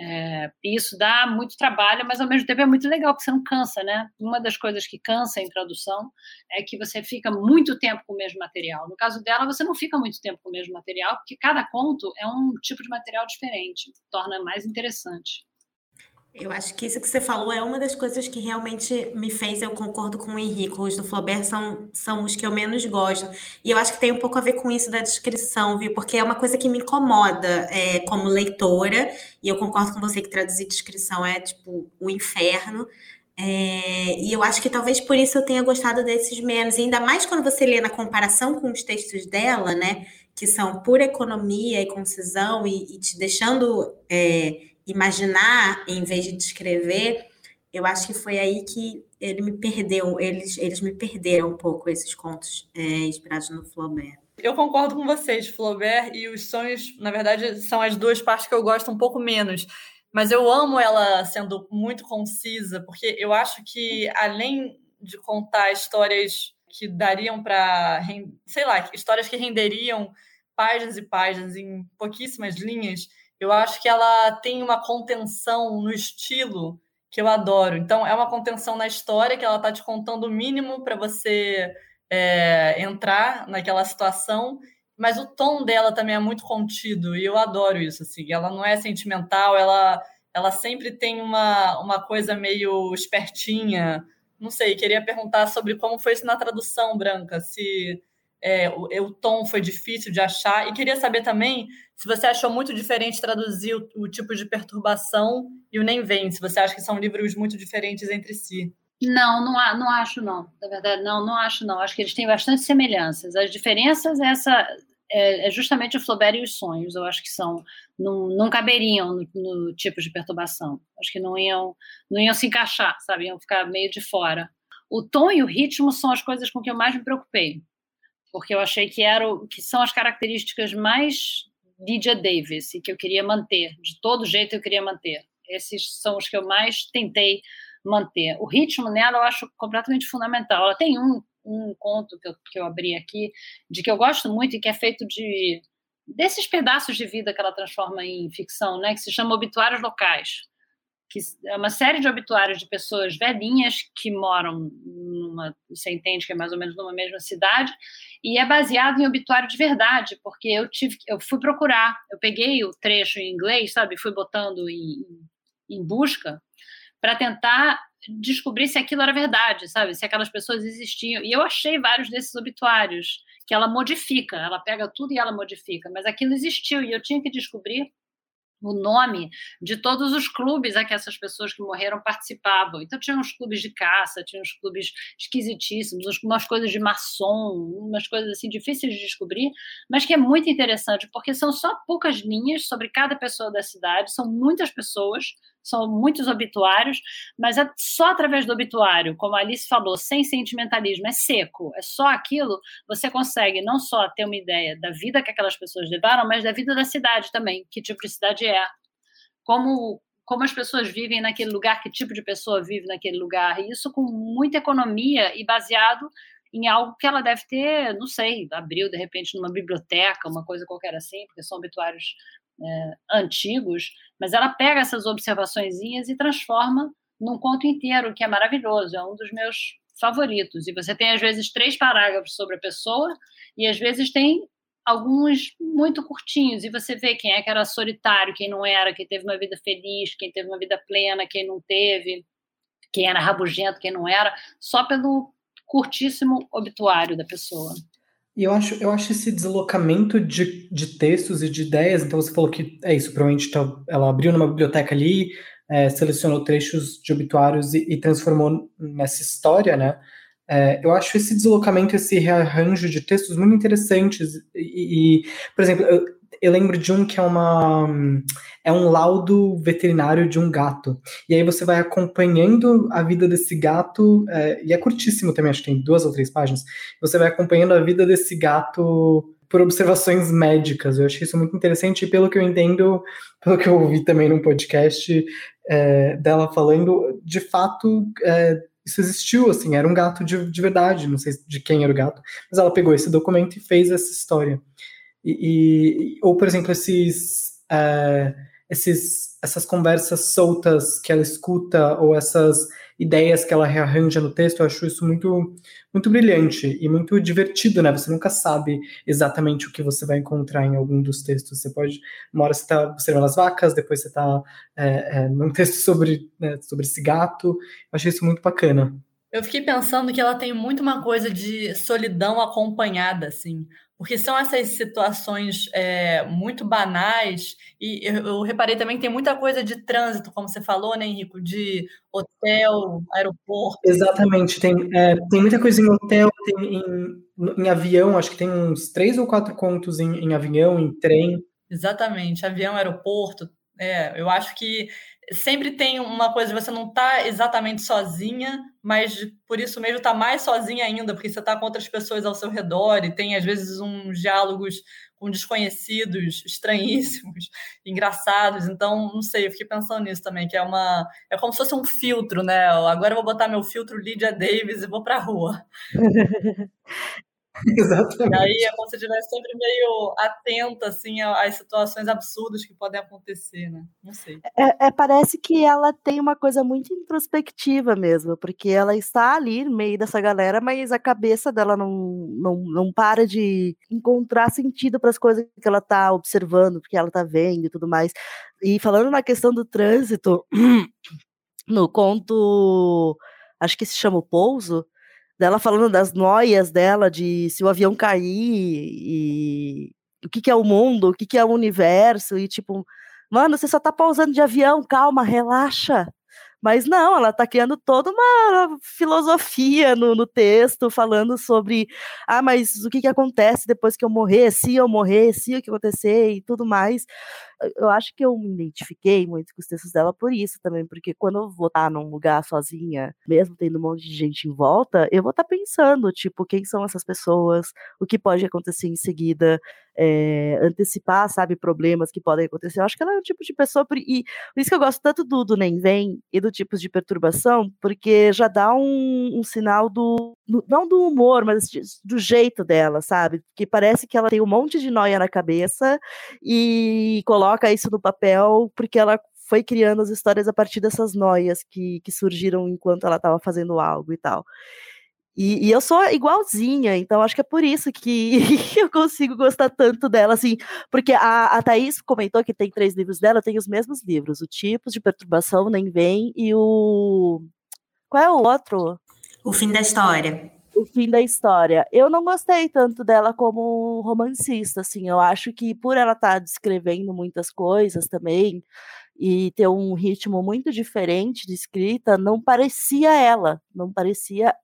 É, isso dá muito trabalho, mas ao mesmo tempo é muito legal, porque você não cansa, né? Uma das coisas que cansa em tradução é que você fica muito tempo com o mesmo material. No caso dela, você não fica muito tempo com o mesmo material, porque cada conto é um tipo de material diferente, torna mais interessante. Eu acho que isso que você falou é uma das coisas que realmente me fez, eu concordo com o Henrique, os do Flaubert são, são os que eu menos gosto. E eu acho que tem um pouco a ver com isso da descrição, viu? Porque é uma coisa que me incomoda é, como leitora, e eu concordo com você que traduzir descrição é tipo o inferno. É, e eu acho que talvez por isso eu tenha gostado desses menos, e ainda mais quando você lê na comparação com os textos dela, né? Que são pura economia e concisão, e, e te deixando. É, imaginar em vez de descrever, eu acho que foi aí que ele me perdeu, eles, eles me perderam um pouco esses contos é, inspirados no Flaubert. Eu concordo com vocês, Flaubert e os sonhos, na verdade, são as duas partes que eu gosto um pouco menos. Mas eu amo ela sendo muito concisa, porque eu acho que além de contar histórias que dariam para, sei lá, histórias que renderiam páginas e páginas em pouquíssimas linhas, eu acho que ela tem uma contenção no estilo que eu adoro. Então, é uma contenção na história que ela está te contando o mínimo para você é, entrar naquela situação, mas o tom dela também é muito contido e eu adoro isso. Assim, ela não é sentimental, ela, ela sempre tem uma, uma coisa meio espertinha. Não sei, queria perguntar sobre como foi isso na tradução, Branca, se é, o, o, tom foi difícil de achar. E queria saber também se você achou muito diferente traduzir o, o, tipo de perturbação e o Nem Vem, se você acha que são livros muito diferentes entre si. Não, não, não acho não. Na verdade, não, não acho não. Acho que eles têm bastante semelhanças. As diferenças essa é, é justamente o Flaubert e os sonhos. Eu acho que são não, não caberiam no, no, tipo de perturbação. Acho que não iam não iam se encaixar, sabe? Iam ficar meio de fora. O tom e o ritmo são as coisas com que eu mais me preocupei porque eu achei que eram que são as características mais Lydia Davis e que eu queria manter, de todo jeito eu queria manter. Esses são os que eu mais tentei manter. O ritmo nela eu acho completamente fundamental. Ela tem um, um conto que eu, que eu abri aqui, de que eu gosto muito e que é feito de desses pedaços de vida que ela transforma em ficção, né, que se chama Obituários Locais que é uma série de obituários de pessoas velhinhas que moram numa, você entende que é mais ou menos numa mesma cidade, e é baseado em obituário de verdade, porque eu tive, eu fui procurar, eu peguei o trecho em inglês, sabe, fui botando em, em busca para tentar descobrir se aquilo era verdade, sabe, se aquelas pessoas existiam. E eu achei vários desses obituários que ela modifica, ela pega tudo e ela modifica, mas aquilo existiu e eu tinha que descobrir o nome de todos os clubes a que essas pessoas que morreram participavam. Então, tinha uns clubes de caça, tinha uns clubes esquisitíssimos, umas coisas de maçom, umas coisas assim difíceis de descobrir, mas que é muito interessante, porque são só poucas linhas sobre cada pessoa da cidade, são muitas pessoas, são muitos obituários, mas é só através do obituário, como a Alice falou, sem sentimentalismo, é seco, é só aquilo, você consegue não só ter uma ideia da vida que aquelas pessoas levaram, mas da vida da cidade também, que tipo de cidade é, como como as pessoas vivem naquele lugar, que tipo de pessoa vive naquele lugar, e isso com muita economia e baseado em algo que ela deve ter, não sei, abriu de repente numa biblioteca, uma coisa qualquer assim, porque são obituários é, antigos, mas ela pega essas observaçõezinhas e transforma num conto inteiro, que é maravilhoso, é um dos meus favoritos. E você tem, às vezes, três parágrafos sobre a pessoa, e às vezes tem alguns muito curtinhos, e você vê quem é que era solitário, quem não era, quem teve uma vida feliz, quem teve uma vida plena, quem não teve, quem era rabugento, quem não era, só pelo curtíssimo obituário da pessoa. E eu acho, eu acho esse deslocamento de, de textos e de ideias, então você falou que é isso, provavelmente tá, ela abriu numa biblioteca ali, é, selecionou trechos de obituários e, e transformou nessa história, né? É, eu acho esse deslocamento, esse rearranjo de textos muito interessantes. E, e por exemplo, eu, eu lembro de um que é uma é um laudo veterinário de um gato. E aí você vai acompanhando a vida desse gato, é, e é curtíssimo também, acho que tem duas ou três páginas. Você vai acompanhando a vida desse gato por observações médicas. Eu achei isso muito interessante, e pelo que eu entendo, pelo que eu ouvi também num podcast é, dela falando, de fato. É, isso existiu, assim, era um gato de, de verdade, não sei de quem era o gato, mas ela pegou esse documento e fez essa história. E, e, ou, por exemplo, esses, uh, esses essas conversas soltas que ela escuta ou essas ideias que ela rearranja no texto, eu acho isso muito, muito brilhante e muito divertido, né? Você nunca sabe exatamente o que você vai encontrar em algum dos textos. Você pode, uma hora você está observando as vacas, depois você está é, é, num texto sobre, né, sobre esse gato. Eu achei isso muito bacana. Eu fiquei pensando que ela tem muito uma coisa de solidão acompanhada, assim, porque são essas situações é, muito banais, e eu, reparei também que tem muita coisa de trânsito, como você falou, né, Henrico, de hotel, aeroporto. Exatamente, tem, é, tem muita coisa em hotel, tem em, em, avião, acho que tem uns três ou quatro contos em, em avião, em trem. Exatamente, avião, aeroporto. É, eu acho que sempre tem uma coisa de você não tá exatamente sozinha, mas por isso mesmo tá mais sozinha ainda, porque você tá com outras pessoas ao seu redor e tem às vezes uns diálogos com desconhecidos, estranhíssimos, engraçados. Então, não sei, eu fiquei pensando nisso também, que é uma é como se fosse um filtro, né? Agora eu vou botar meu filtro Lydia Davis e vou pra rua. Exatamente. E aí é como se estivesse sempre meio atenta assim, às situações absurdas que podem acontecer, né? Não sei. É, é, parece que ela tem uma coisa muito introspectiva mesmo, porque ela está ali no meio dessa galera, mas a cabeça dela não, não, não para de encontrar sentido para as coisas que ela está observando, porque ela está vendo e tudo mais. E falando na questão do trânsito, no conto, acho que se chama o Pouso, dela falando das noias dela, de se o avião cair e o que, que é o mundo, o que, que é o universo, e tipo, mano, você só tá pausando de avião, calma, relaxa. Mas não, ela está criando toda uma filosofia no, no, texto, falando sobre, ah, mas o que, que acontece depois que eu morrer, se eu morrer, se o que acontecer e tudo mais eu acho que eu me identifiquei muito com os textos dela por isso também, porque quando eu vou estar num lugar sozinha, mesmo tendo um monte de gente em volta, eu vou estar pensando, tipo, quem são essas pessoas, o que pode acontecer em seguida, é, antecipar, sabe, problemas que podem acontecer. Eu acho que ela é um tipo de pessoa, e por isso que eu gosto tanto do, do Nem Vem e do tipos de perturbação, porque já dá um, um sinal do, do, não do humor, mas do jeito dela, sabe? Que parece que ela tem um monte de noia na cabeça e coloca isso no papel porque ela foi criando as histórias a partir dessas noias que, que surgiram enquanto ela estava fazendo algo e tal. E, e, eu sou igualzinha, então acho que é por isso que eu consigo gostar tanto dela, assim, porque a, a Thaís comentou que tem três livros dela, tem os mesmos livros, o Tipos de Perturbação, Nem Vem, e o... Qual é o outro? O Fim da História o fim da história. Eu não gostei tanto dela como romancista, assim. Eu acho que por ela estar tá descrevendo muitas coisas também e ter um ritmo muito diferente de escrita, não parecia ela, não parecia,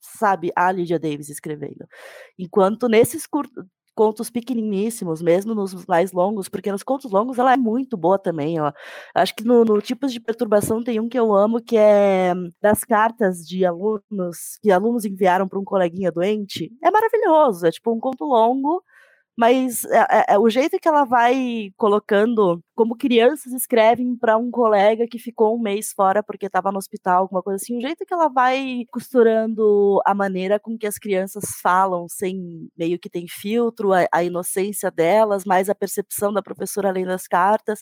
sabe, a Lydia Davis escrevendo. Enquanto nesses curtos contos pequeniníssimos, mesmo nos mais longos, porque nos contos longos ela é muito boa também, ó. Acho que no, no tipos de perturbação tem um que eu amo, que é das cartas de alunos, que alunos enviaram para um coleguinha doente. É maravilhoso, é tipo um conto longo, mas é, é, é, o jeito que ela vai colocando, como crianças escrevem para um colega que ficou um mês fora porque estava no hospital, alguma coisa assim, o jeito que ela vai costurando a maneira com que as crianças falam, sem meio que tem filtro, a, a inocência delas, mais a percepção da professora além das cartas,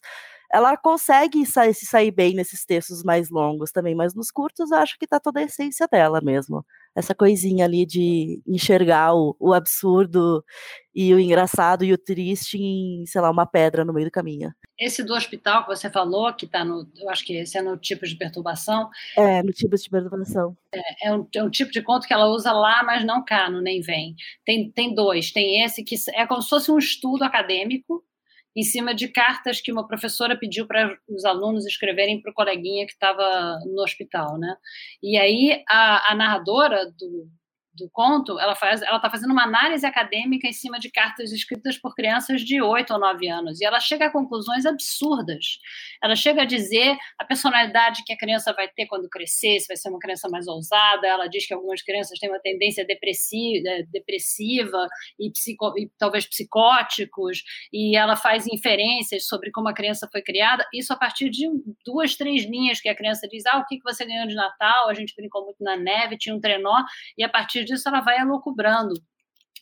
ela consegue sair, se sair bem nesses textos mais longos também, mas nos curtos eu acho que está toda a essência dela mesmo essa coisinha ali de enxergar o, o, absurdo e o engraçado e o triste em, sei lá, uma pedra no meio do caminho. Esse do hospital que você falou, que está no, eu acho que esse é no tipo de perturbação. É, no tipo de perturbação. É, é, um, é um tipo de conto que ela usa lá, mas não cá, no Nem Vem. Tem, tem dois. Tem esse que é como se fosse um estudo acadêmico, em cima de cartas que uma professora pediu para os alunos escreverem para o coleguinha que estava no hospital, né? E aí a, a narradora do, do conto, ela faz, ela está fazendo uma análise acadêmica em cima de cartas escritas por crianças de 8 ou 9 anos, e ela chega a conclusões absurdas. Ela chega a dizer a personalidade que a criança vai ter quando crescer, se vai ser uma criança mais ousada, ela diz que algumas crianças têm uma tendência depressiva, é, depressiva e, psico, e talvez psicóticos, e ela faz inferências sobre como a criança foi criada, isso a partir de duas, três linhas que a criança diz, ah, o que você ganhou de Natal? A gente brincou muito na neve, tinha um trenó, e a partir disso ela vai alocubrando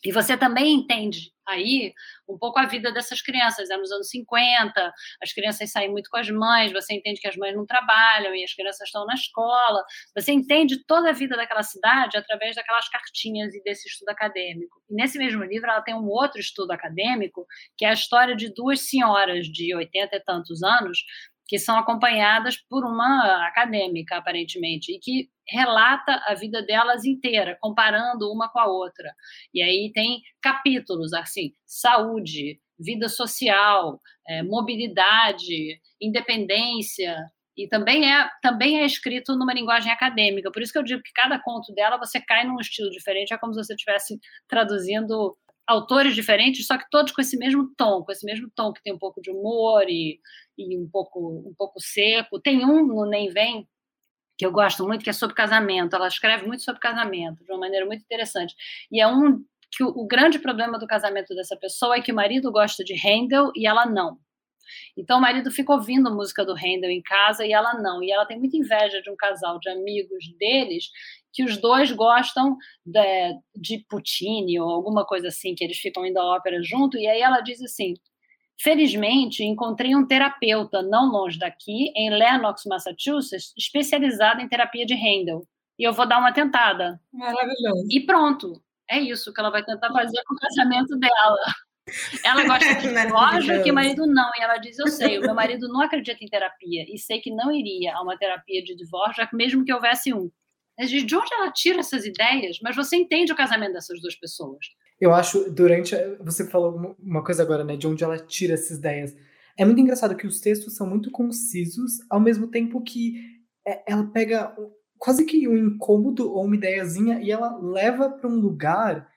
E você também entende aí um pouco a vida dessas crianças. É nos anos 50, as crianças saem muito com as mães, você entende que as mães não trabalham e as crianças estão na escola. Você entende toda a vida daquela cidade através daquelas cartinhas e desse estudo acadêmico. E nesse mesmo livro, ela tem um outro estudo acadêmico, que é a história de duas senhoras de 80 e tantos anos que são acompanhadas por uma acadêmica, aparentemente, e que relata a vida delas inteira, comparando uma com a outra. E aí tem capítulos, assim, saúde, vida social, é, mobilidade, independência, e também é, também é escrito numa linguagem acadêmica. Por isso que eu digo que cada conto dela você cai num estilo diferente, é como se você estivesse traduzindo autores diferentes, só que todos com esse mesmo tom, com esse mesmo tom que tem um pouco de humor e, e um pouco um pouco seco. Tem um no Nem Vem que eu gosto muito que é sobre casamento. Ela escreve muito sobre casamento de uma maneira muito interessante. E é um que o, o grande problema do casamento dessa pessoa é que o marido gosta de Handel e ela não. Então o marido fica ouvindo música do Handel em casa e ela não. E ela tem muita inveja de um casal de amigos deles que os dois gostam de, de Puccini ou alguma coisa assim, que eles ficam indo à ópera junto, e aí ela diz assim: Felizmente, encontrei um terapeuta não longe daqui, em Lenox, Massachusetts, especializado em terapia de Handel. E eu vou dar uma tentada. Maravilhoso. E pronto. É isso que ela vai tentar fazer com o casamento dela. Ela gosta de loja que o marido não. E ela diz: Eu sei, o meu marido não acredita em terapia. E sei que não iria a uma terapia de divórcio, mesmo que houvesse um. De onde ela tira essas ideias? Mas você entende o casamento dessas duas pessoas. Eu acho, durante. Você falou uma coisa agora, né? De onde ela tira essas ideias. É muito engraçado que os textos são muito concisos, ao mesmo tempo que é, ela pega quase que um incômodo ou uma ideiazinha e ela leva para um lugar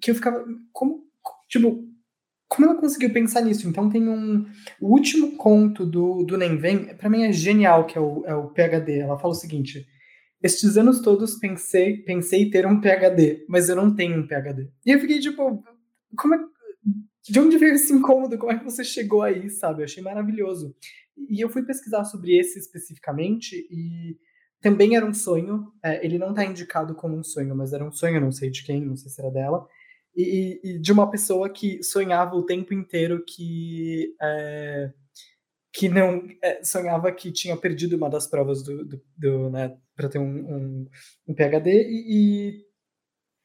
que eu ficava. Como. Tipo, como ela conseguiu pensar nisso? Então tem um. O último conto do, do Nem Vem, para mim é genial, que é o, é o PHD. Ela fala o seguinte estes anos todos pensei, pensei ter um PhD, mas eu não tenho um PhD. E eu fiquei tipo, como é, de onde veio esse incômodo? Como é que você chegou aí, sabe? Eu achei maravilhoso. E eu fui pesquisar sobre esse especificamente e também era um sonho. É, ele não está indicado como um sonho, mas era um sonho, não sei de quem, não sei se era dela. E, e de uma pessoa que sonhava o tempo inteiro que é, que não é, sonhava que tinha perdido uma das provas do, do, do né, para ter um, um, um, PhD e,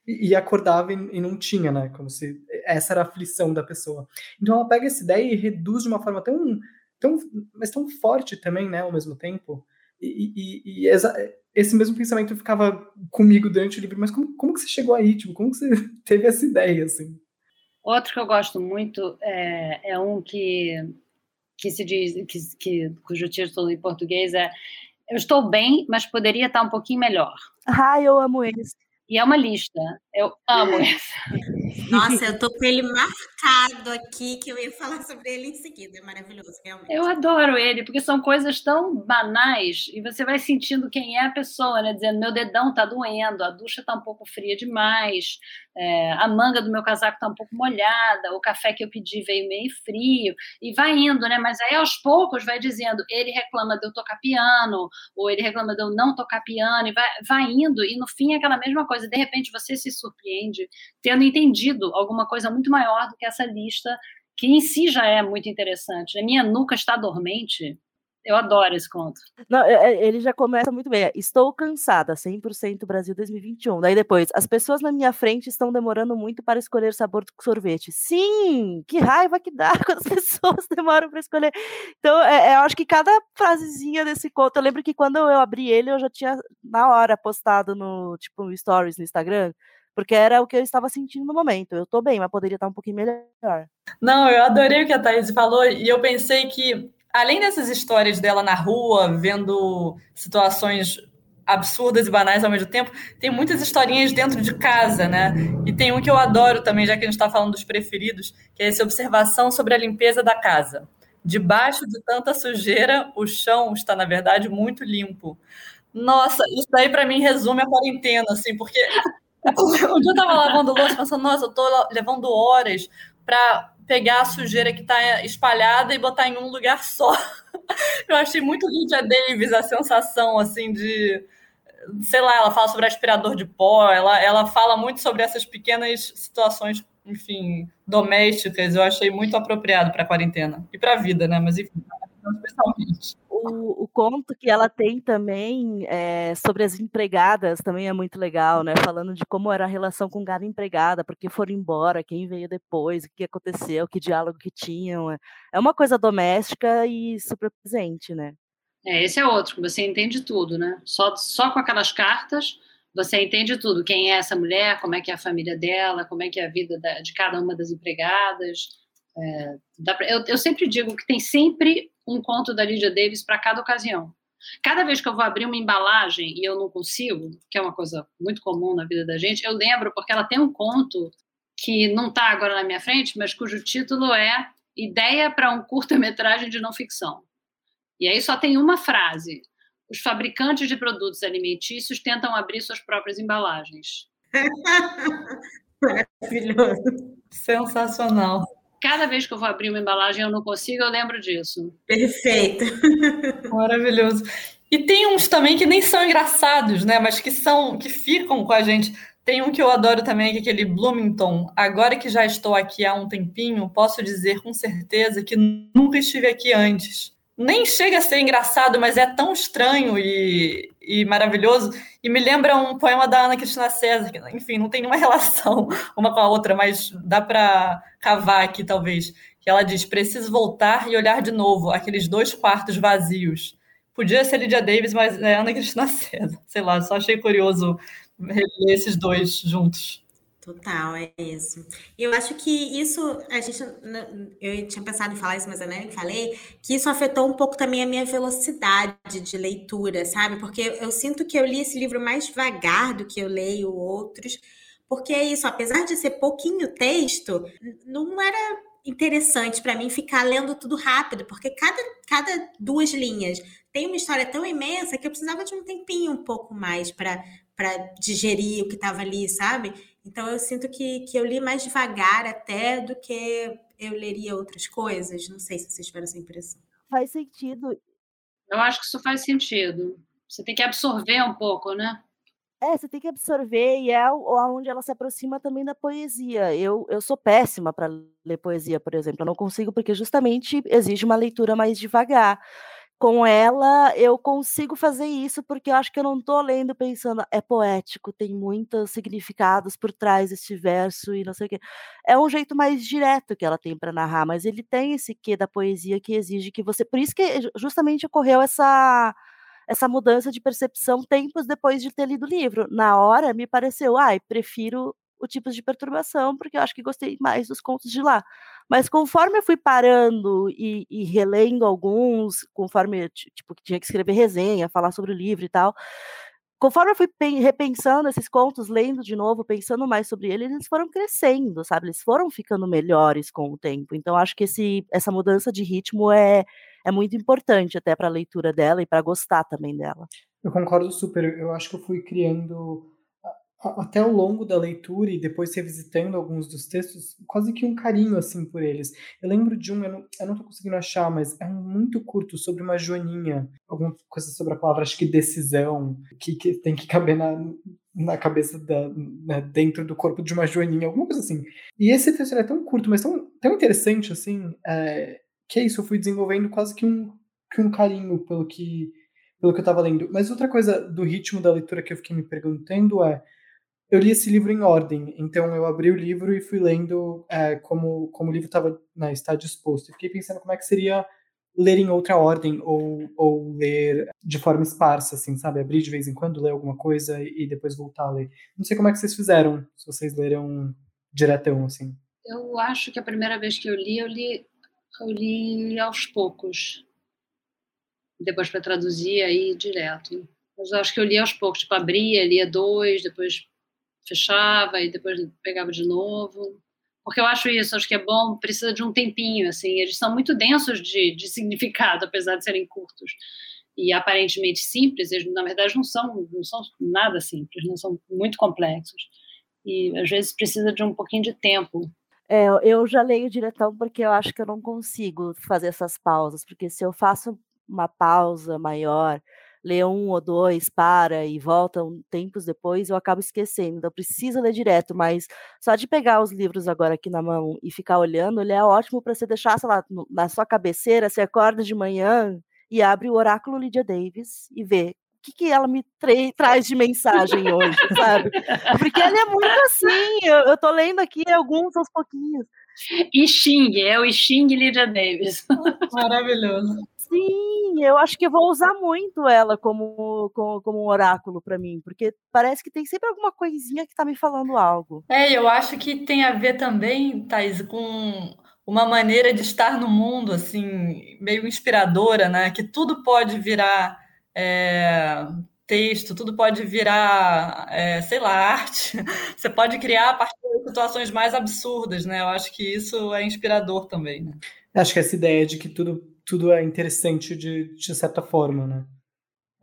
e, e acordava e, e, não tinha, né? Como se essa era a aflição da pessoa. Então ela pega essa ideia e reduz de uma forma tão, tão mas tão forte também, né? Ao mesmo tempo. E, esse mesmo pensamento ficava comigo durante o livro. Mas como, como que você chegou aí? Tipo, como que você teve essa ideia, assim? Outro que eu gosto muito é, é um que que se diz, que, que, cujo título em português é Eu estou bem, mas poderia estar um pouquinho melhor. Ah, eu amo esse. E é uma lista. Eu amo esse. Nossa, eu tô com ele marcado aqui, que eu ia falar sobre ele em seguida. É maravilhoso, realmente. Eu adoro ele, porque são coisas tão banais e você vai sentindo quem é a pessoa, né? Dizendo, meu dedão tá doendo, a ducha tá um pouco fria demais, é, a manga do meu casaco tá um pouco molhada, o café que eu pedi veio meio frio, e vai indo, né? Mas aí aos poucos vai dizendo, ele reclama de eu tocar piano, ou ele reclama de eu não tocar piano, e vai, vai indo, e no fim é aquela mesma coisa. De repente você se surpreende tendo entendido alguma coisa muito maior do que essa lista, que em si já é muito interessante. A minha nuca está dormente, eu adoro esse conto. Não, é, é, ele já começa muito bem. Estou cansada, 100% Brasil 2021. Daí depois, as pessoas na minha frente estão demorando muito para escolher sabor do sorvete. Sim, que raiva que dá quando as pessoas demoram para escolher. Então, é, é, eu acho que cada frasezinha desse conto, eu lembro que quando eu abri ele, eu já tinha na hora postado no, tipo, no stories no Instagram, porque era o que eu estava sentindo no momento. Eu estou bem, mas poderia estar um pouquinho melhor. Não, eu adorei o que a Thaís falou, e eu pensei que além dessas histórias dela na rua, vendo situações absurdas e banais ao mesmo tempo, tem muitas historinhas dentro de casa, né? E tem um que eu adoro também, já que a gente está falando dos preferidos, que é essa observação sobre a limpeza da casa. Debaixo de tanta sujeira, o chão está, na verdade, muito limpo. Nossa, isso daí para mim resume a quarentena, assim, porque um dia eu tava lavando louça pensando, nossa, eu tô levando horas para pegar a sujeira que está espalhada e botar em um lugar só. Eu achei muito Lydia Davis a sensação assim de sei lá, ela fala sobre aspirador de pó, ela, ela fala muito sobre essas pequenas situações, enfim, domésticas. Eu achei muito apropriado para a quarentena e para a vida, né? Mas enfim, especialmente. O, conto que ela tem também é, sobre as empregadas também é muito legal, né? Falando de como era a relação com cada empregada, porque foram embora, quem veio depois, o que aconteceu, que diálogo que tinham. É, é uma coisa doméstica e super presente, né? É, esse é outro, que você entende tudo, né? Só, só com aquelas cartas você entende tudo. Quem é essa mulher, como é que é a família dela, como é que é a vida da, de cada uma das empregadas. É, pra, eu, eu sempre digo que tem sempre um conto da Lydia Davis para cada ocasião. Cada vez que eu vou abrir uma embalagem e eu não consigo, que é uma coisa muito comum na vida da gente, eu lembro porque ela tem um conto que não está agora na minha frente, mas cujo título é Ideia para um curta-metragem de não ficção. E aí só tem uma frase: Os fabricantes de produtos alimentícios tentam abrir suas próprias embalagens. Maravilhoso. Sensacional cada vez que eu vou abrir uma embalagem eu não consigo, eu lembro disso. Perfeito. Maravilhoso. E tem uns também que nem são engraçados, né? Mas que são, que ficam com a gente. Tem um que eu adoro também, que é aquele Bloomington. Agora que já estou aqui há um tempinho, posso dizer com certeza que nunca estive aqui antes nem chega a ser engraçado, mas é tão estranho e, e maravilhoso. E me lembra um poema da Ana Cristina César, que, enfim, não tem nenhuma relação uma com a outra, mas dá para cavar aqui, talvez. Que ela diz: preciso voltar e olhar de novo aqueles dois quartos vazios. Podia ser Lydia Davis, mas é Ana Cristina César. Sei lá, só achei curioso ler esses dois juntos. Total, é isso. Eu acho que isso, a gente, eu tinha pensado em falar isso, mas eu nem falei, que isso afetou um pouco também a minha velocidade de leitura, sabe? Porque eu sinto que eu li esse livro mais devagar do que eu leio outros, porque é isso, apesar de ser pouquinho texto, não era interessante para mim ficar lendo tudo rápido, porque cada, cada duas linhas tem uma história tão imensa que eu precisava de um tempinho um pouco mais para digerir o que estava ali, sabe? Então eu sinto que, que eu li mais devagar até do que eu leria outras coisas. Não sei se vocês tiveram essa impressão. Faz sentido. Eu acho que isso faz sentido. Você tem que absorver um pouco, né? É, você tem que absorver e é onde ela se aproxima também da poesia. Eu, eu sou péssima para ler poesia, por exemplo. Eu não consigo porque justamente exige uma leitura mais devagar com ela eu consigo fazer isso porque eu acho que eu não estou lendo pensando é poético, tem muitos significados por trás deste verso e não sei o quê. É um jeito mais direto que ela tem para narrar, mas ele tem esse quê da poesia que exige que você, por isso que justamente ocorreu essa essa mudança de percepção tempos depois de ter lido o livro. Na hora me pareceu, ai, prefiro o tipo de perturbação, porque eu acho que gostei mais dos contos de lá. Mas conforme eu fui parando e, e relendo alguns, conforme tipo tinha que escrever resenha, falar sobre o livro e tal, conforme eu fui repensando esses contos, lendo de novo, pensando mais sobre eles, eles foram crescendo, sabe? Eles foram ficando melhores com o tempo. Então acho que esse, essa mudança de ritmo é, é muito importante até para a leitura dela e para gostar também dela. Eu concordo super. Eu acho que eu fui criando até ao longo da leitura e depois revisitando alguns dos textos, quase que um carinho assim por eles. Eu lembro de um, eu não, eu não tô conseguindo achar, mas é um muito curto sobre uma joaninha, alguma coisa sobre a palavra, acho que decisão, que, que tem que caber na, na cabeça da, né, dentro do corpo de uma joaninha, alguma coisa assim. E esse texto é tão curto, mas tão, tão interessante assim, é, que é isso, eu fui desenvolvendo quase que um, que um carinho pelo que pelo que eu estava lendo. Mas outra coisa do ritmo da leitura que eu fiquei me perguntando é eu li esse livro em ordem, então eu abri o livro e fui lendo é, como, como o livro estava né, está disposto. E fiquei pensando como é que seria ler em outra ordem ou, ou ler de forma esparsa, assim, sabe? Abrir de vez em quando, ler alguma coisa e depois voltar a ler. Não sei como é que vocês fizeram, se vocês leram diretão, assim. Eu acho que a primeira vez que eu li, eu li, eu li aos poucos. Depois para traduzir aí direto. Mas eu acho que eu li aos poucos, tipo, abria, lia dois, depois fechava e depois pegava de novo. Porque eu acho isso, acho que é bom, precisa de um tempinho, assim. Eles são muito densos de, de significado, apesar de serem curtos. E aparentemente simples, eles na verdade não são, não são nada simples, não são muito complexos. E às vezes precisa de um pouquinho de tempo. É, eu já leio diretão porque eu acho que eu não consigo fazer essas pausas, porque se eu faço uma pausa maior, lê um ou dois, para e volta tempos depois, eu acabo esquecendo. Então, precisa ler direto, mas só de pegar os livros agora aqui na mão e ficar olhando, ele é ótimo para você deixar, sei lá, na sua cabeceira, você acorda de manhã e abre o Oráculo Lydia Davis e vê que, que ela me tra traz de mensagem hoje, sabe? Porque ela é muito assim, eu, eu tô lendo aqui alguns aos pouquinhos. E Xing, é o Xing Lydia Davis. Maravilhoso. Sim, eu acho que eu vou usar muito ela como, como, como um oráculo para mim, porque parece que tem sempre alguma coisinha que tá me falando algo. É, eu acho que tem a ver também, Thais, com uma maneira de estar no mundo, assim, meio inspiradora, né? Que tudo pode virar é, texto, tudo pode virar, é, sei lá, arte. Você pode criar a partir de situações mais absurdas, né? Eu acho que isso é inspirador também, né? Acho que essa ideia de que tudo, tudo é interessante de, de certa forma, né?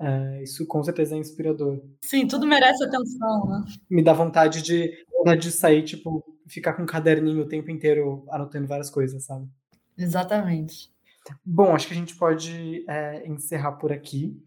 É, isso com certeza é inspirador. Sim, tudo merece atenção, né? Me dá vontade de, de sair, tipo, ficar com um caderninho o tempo inteiro anotando várias coisas, sabe? Exatamente. Bom, acho que a gente pode é, encerrar por aqui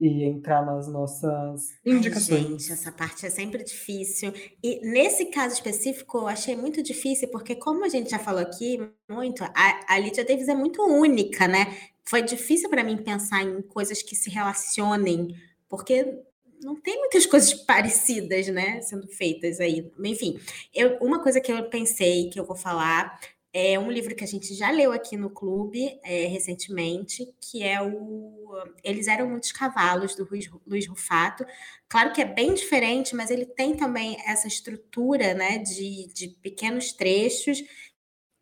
e entrar nas nossas indicações. Ai, gente, essa parte é sempre difícil. E nesse caso específico, eu achei muito difícil, porque como a gente já falou aqui muito, a, a Lydia Davis é muito única, né? Foi difícil para mim pensar em coisas que se relacionem, porque não tem muitas coisas parecidas, né, sendo feitas aí. Enfim, eu, uma coisa que eu pensei que eu vou falar é um livro que a gente já leu aqui no clube é, recentemente, que é o Eles Eram Muitos Cavalos, do Luiz, Luiz Rufato. Claro que é bem diferente, mas ele tem também essa estrutura né, de, de pequenos trechos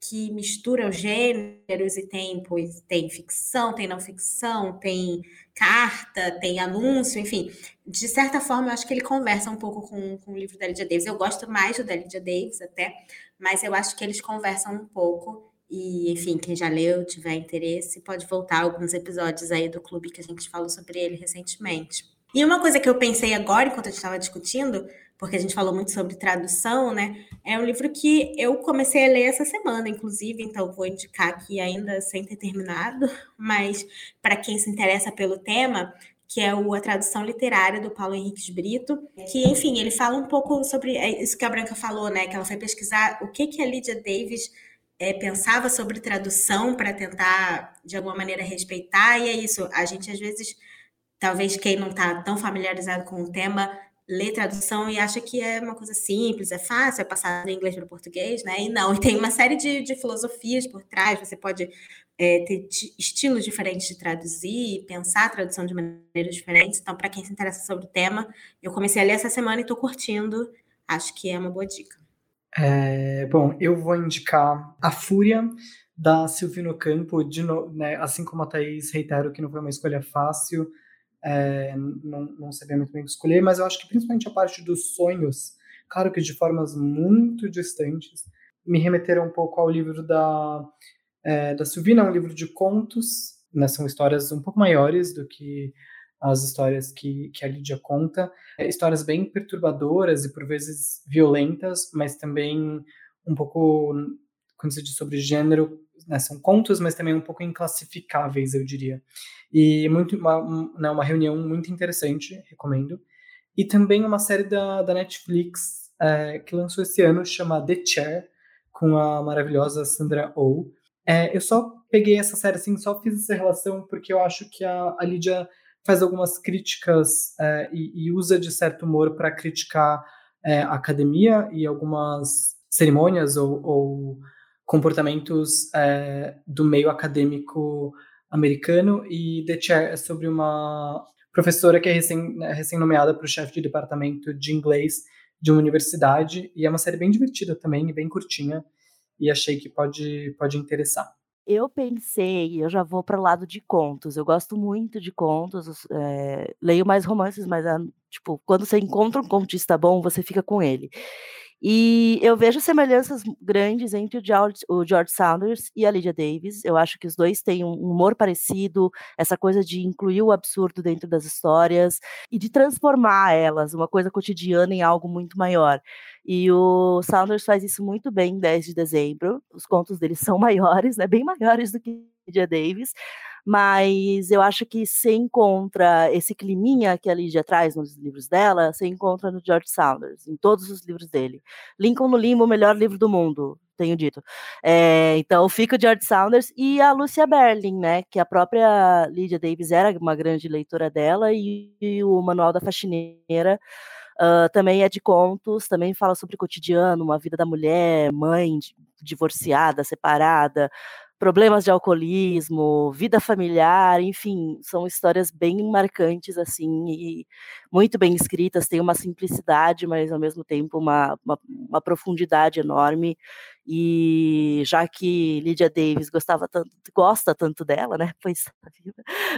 que misturam gêneros e tempos. Tem ficção, tem não ficção, tem carta, tem anúncio, enfim. De certa forma, eu acho que ele conversa um pouco com, com o livro da Lydia Davis. Eu gosto mais do da Lydia Davis até, mas eu acho que eles conversam um pouco. E, enfim, quem já leu, tiver interesse, pode voltar alguns episódios aí do clube que a gente falou sobre ele recentemente. E uma coisa que eu pensei agora, enquanto a gente estava discutindo, porque a gente falou muito sobre tradução, né? É um livro que eu comecei a ler essa semana, inclusive, então vou indicar aqui ainda sem ter terminado, mas para quem se interessa pelo tema, que é o, a tradução literária do Paulo Henrique Brito, que, enfim, ele fala um pouco sobre é isso que a Branca falou, né? Que ela foi pesquisar o que, que a Lydia Davis é, pensava sobre tradução para tentar, de alguma maneira, respeitar, e é isso, a gente às vezes, talvez quem não está tão familiarizado com o tema, lê tradução e acha que é uma coisa simples, é fácil, é passar do inglês para o português, né? E não, e tem uma série de, de filosofias por trás, você pode é, ter estilos diferentes de traduzir, pensar a tradução de maneiras diferentes. Então, para quem se interessa sobre o tema, eu comecei a ler essa semana e estou curtindo. Acho que é uma boa dica. É, bom, eu vou indicar A Fúria, da Silvino Campo, de no, né, assim como a Thaís, reitero que não foi uma escolha fácil, é, não, não sabia muito bem o que escolher, mas eu acho que principalmente a parte dos sonhos, claro que de formas muito distantes, me remeteram um pouco ao livro da é, da Silvina, é um livro de contos, né, são histórias um pouco maiores do que as histórias que, que a Lídia conta, é, histórias bem perturbadoras e por vezes violentas, mas também um pouco, quando se diz sobre gênero, né, são contos, mas também um pouco inclassificáveis, eu diria. E muito, uma, um, né, uma reunião muito interessante, recomendo. E também uma série da, da Netflix é, que lançou esse ano, chama The Chair, com a maravilhosa Sandra Oh. É, eu só peguei essa série assim, só fiz essa relação porque eu acho que a, a Lídia faz algumas críticas é, e, e, usa de certo humor para criticar é, a academia e algumas cerimônias ou, ou comportamentos é, do meio acadêmico americano. E The Chair é sobre uma professora que é recém, né, recém nomeada para o chefe de departamento de inglês de uma universidade. E é uma série bem divertida também, bem curtinha e achei que pode, pode interessar. Eu pensei, eu já vou para o lado de contos. Eu gosto muito de contos, é, leio mais romances, mas ah, tipo, quando você encontra um contista bom, você fica com ele. E eu vejo semelhanças grandes entre o George, o George e a Lydia Davis. Eu acho que os dois têm um humor parecido, essa coisa de incluir o absurdo dentro das histórias e de transformar elas, uma coisa cotidiana, em algo muito maior. E o Saunders faz isso muito bem em 10 de dezembro. Os contos dele são maiores, né, bem maiores do que Lydia Davis, mas eu acho que se encontra esse climinha que a Lídia traz nos livros dela, se encontra no George Saunders, em todos os livros dele. Lincoln no Limbo, o melhor livro do mundo, tenho dito. É, então fica o George Saunders e a Lucia Berlin, né? Que a própria Lydia Davis era uma grande leitora dela, e, e o Manual da Faxineira uh, também é de contos, também fala sobre o cotidiano, uma vida da mulher, mãe divorciada, separada, problemas de alcoolismo, vida familiar, enfim, são histórias bem marcantes, assim, e muito bem escritas, tem uma simplicidade, mas ao mesmo tempo uma, uma, uma profundidade enorme, e já que Lydia Davis gostava tanto, gosta tanto dela, né, pois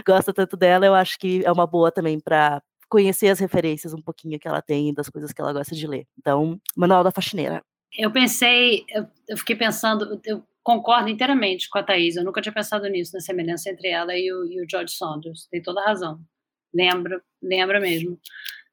gosta tanto dela, eu acho que é uma boa também para conhecer as referências um pouquinho que ela tem das coisas que ela gosta de ler. Então, Manual da Faxineira. Eu pensei, eu, eu fiquei pensando, eu concordo inteiramente com a Thaís. Eu nunca tinha pensado nisso, na semelhança entre ela e o, e o George Saunders. Tem toda a razão. Lembra, lembra mesmo.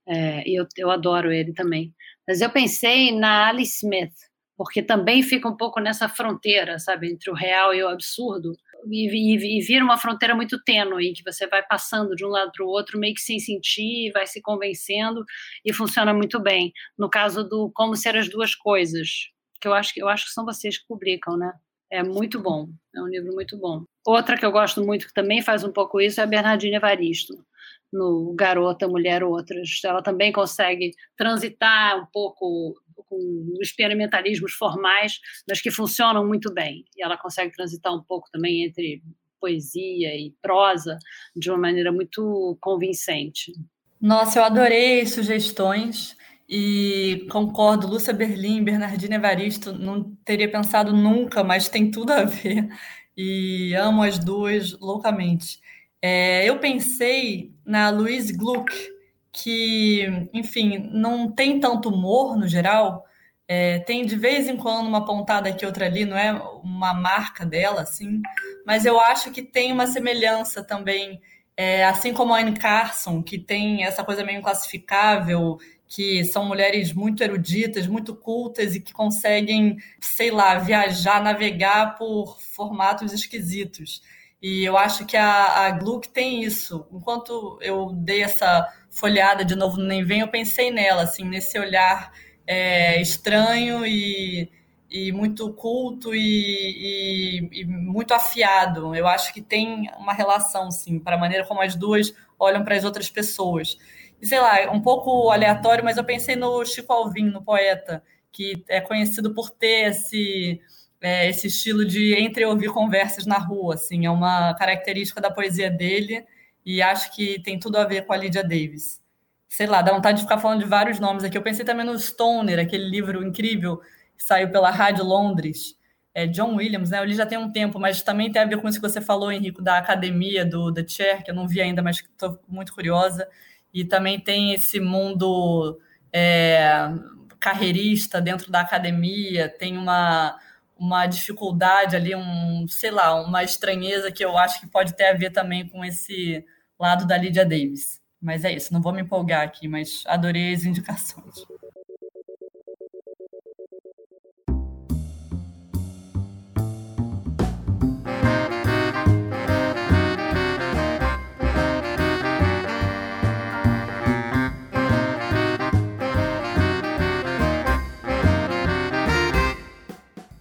É, e eu, eu adoro ele também. Mas eu pensei na Alice Smith, porque também fica um pouco nessa fronteira, sabe, entre o real e o absurdo. E, e, e vira uma fronteira muito tênue, que você vai passando de um lado para o outro, meio que sem sentir, vai se convencendo, e funciona muito bem. No caso do Como Ser as Duas Coisas, que eu acho, eu acho que são vocês que publicam, né? É muito bom, é um livro muito bom. Outra que eu gosto muito, que também faz um pouco isso, é a Bernardine Evaristo, no Garota, Mulher, Outras. Ela também consegue transitar um pouco com experimentalismos formais, mas que funcionam muito bem. E ela consegue transitar um pouco também entre poesia e prosa de uma maneira muito convincente. Nossa, eu adorei sugestões. E concordo, Lúcia Berlim, Bernardina Evaristo, não teria pensado nunca, mas tem tudo a ver. E amo as duas loucamente. É, eu pensei na Louise Gluck, que, enfim, não tem tanto humor no geral, é, tem de vez em quando uma pontada aqui, outra ali, não é uma marca dela, assim, mas eu acho que tem uma semelhança também, é, assim como a Anne Carson, que tem essa coisa meio classificável que são mulheres muito eruditas, muito cultas e que conseguem, sei lá, viajar, navegar por formatos esquisitos. E eu acho que a, a Gluck tem isso. Enquanto eu dei essa folhada de novo no Nem Vem, eu pensei nela, assim, nesse olhar é, estranho e, e muito culto e, e, e, muito afiado. Eu acho que tem uma relação, sim, para a maneira como as duas olham para as outras pessoas sei lá, um pouco aleatório, mas eu pensei no Chico Alvim, no poeta, que é conhecido por ter esse, é, esse estilo de entre ouvir conversas na rua, assim, é uma característica da poesia dele e acho que tem tudo a ver com a Lydia Davis. Sei lá, dá vontade de ficar falando de vários nomes aqui. Eu pensei também no Stoner, aquele livro incrível que saiu pela Rádio Londres, é John Williams, né? Eu li já tem um tempo, mas também tem a ver com isso que você falou, Henrico, da academia, do The Chair, que eu não vi ainda, mas estou muito curiosa e também tem esse mundo é, carreirista dentro da academia, tem uma, uma dificuldade ali, um, sei lá, uma estranheza que eu acho que pode ter a ver também com esse lado da Lydia Davis. Mas é isso, não vou me empolgar aqui, mas adorei as indicações.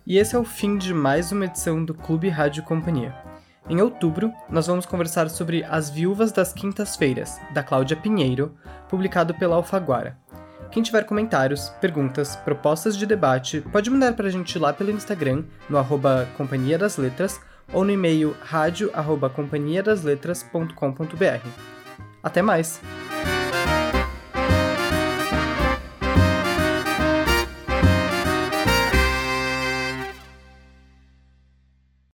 E esse é o fim de mais uma edição do Clube Rádio Companhia. Em outubro, nós vamos conversar sobre As Viúvas das Quintas-Feiras, da Cláudia Pinheiro, publicado pela Alfaguara. Quem tiver comentários, perguntas, propostas de debate, pode mandar para a gente lá pelo Instagram, no arroba Companhia das Letras, ou no e-mail rádio.companhiadasletras.com.br. Até mais!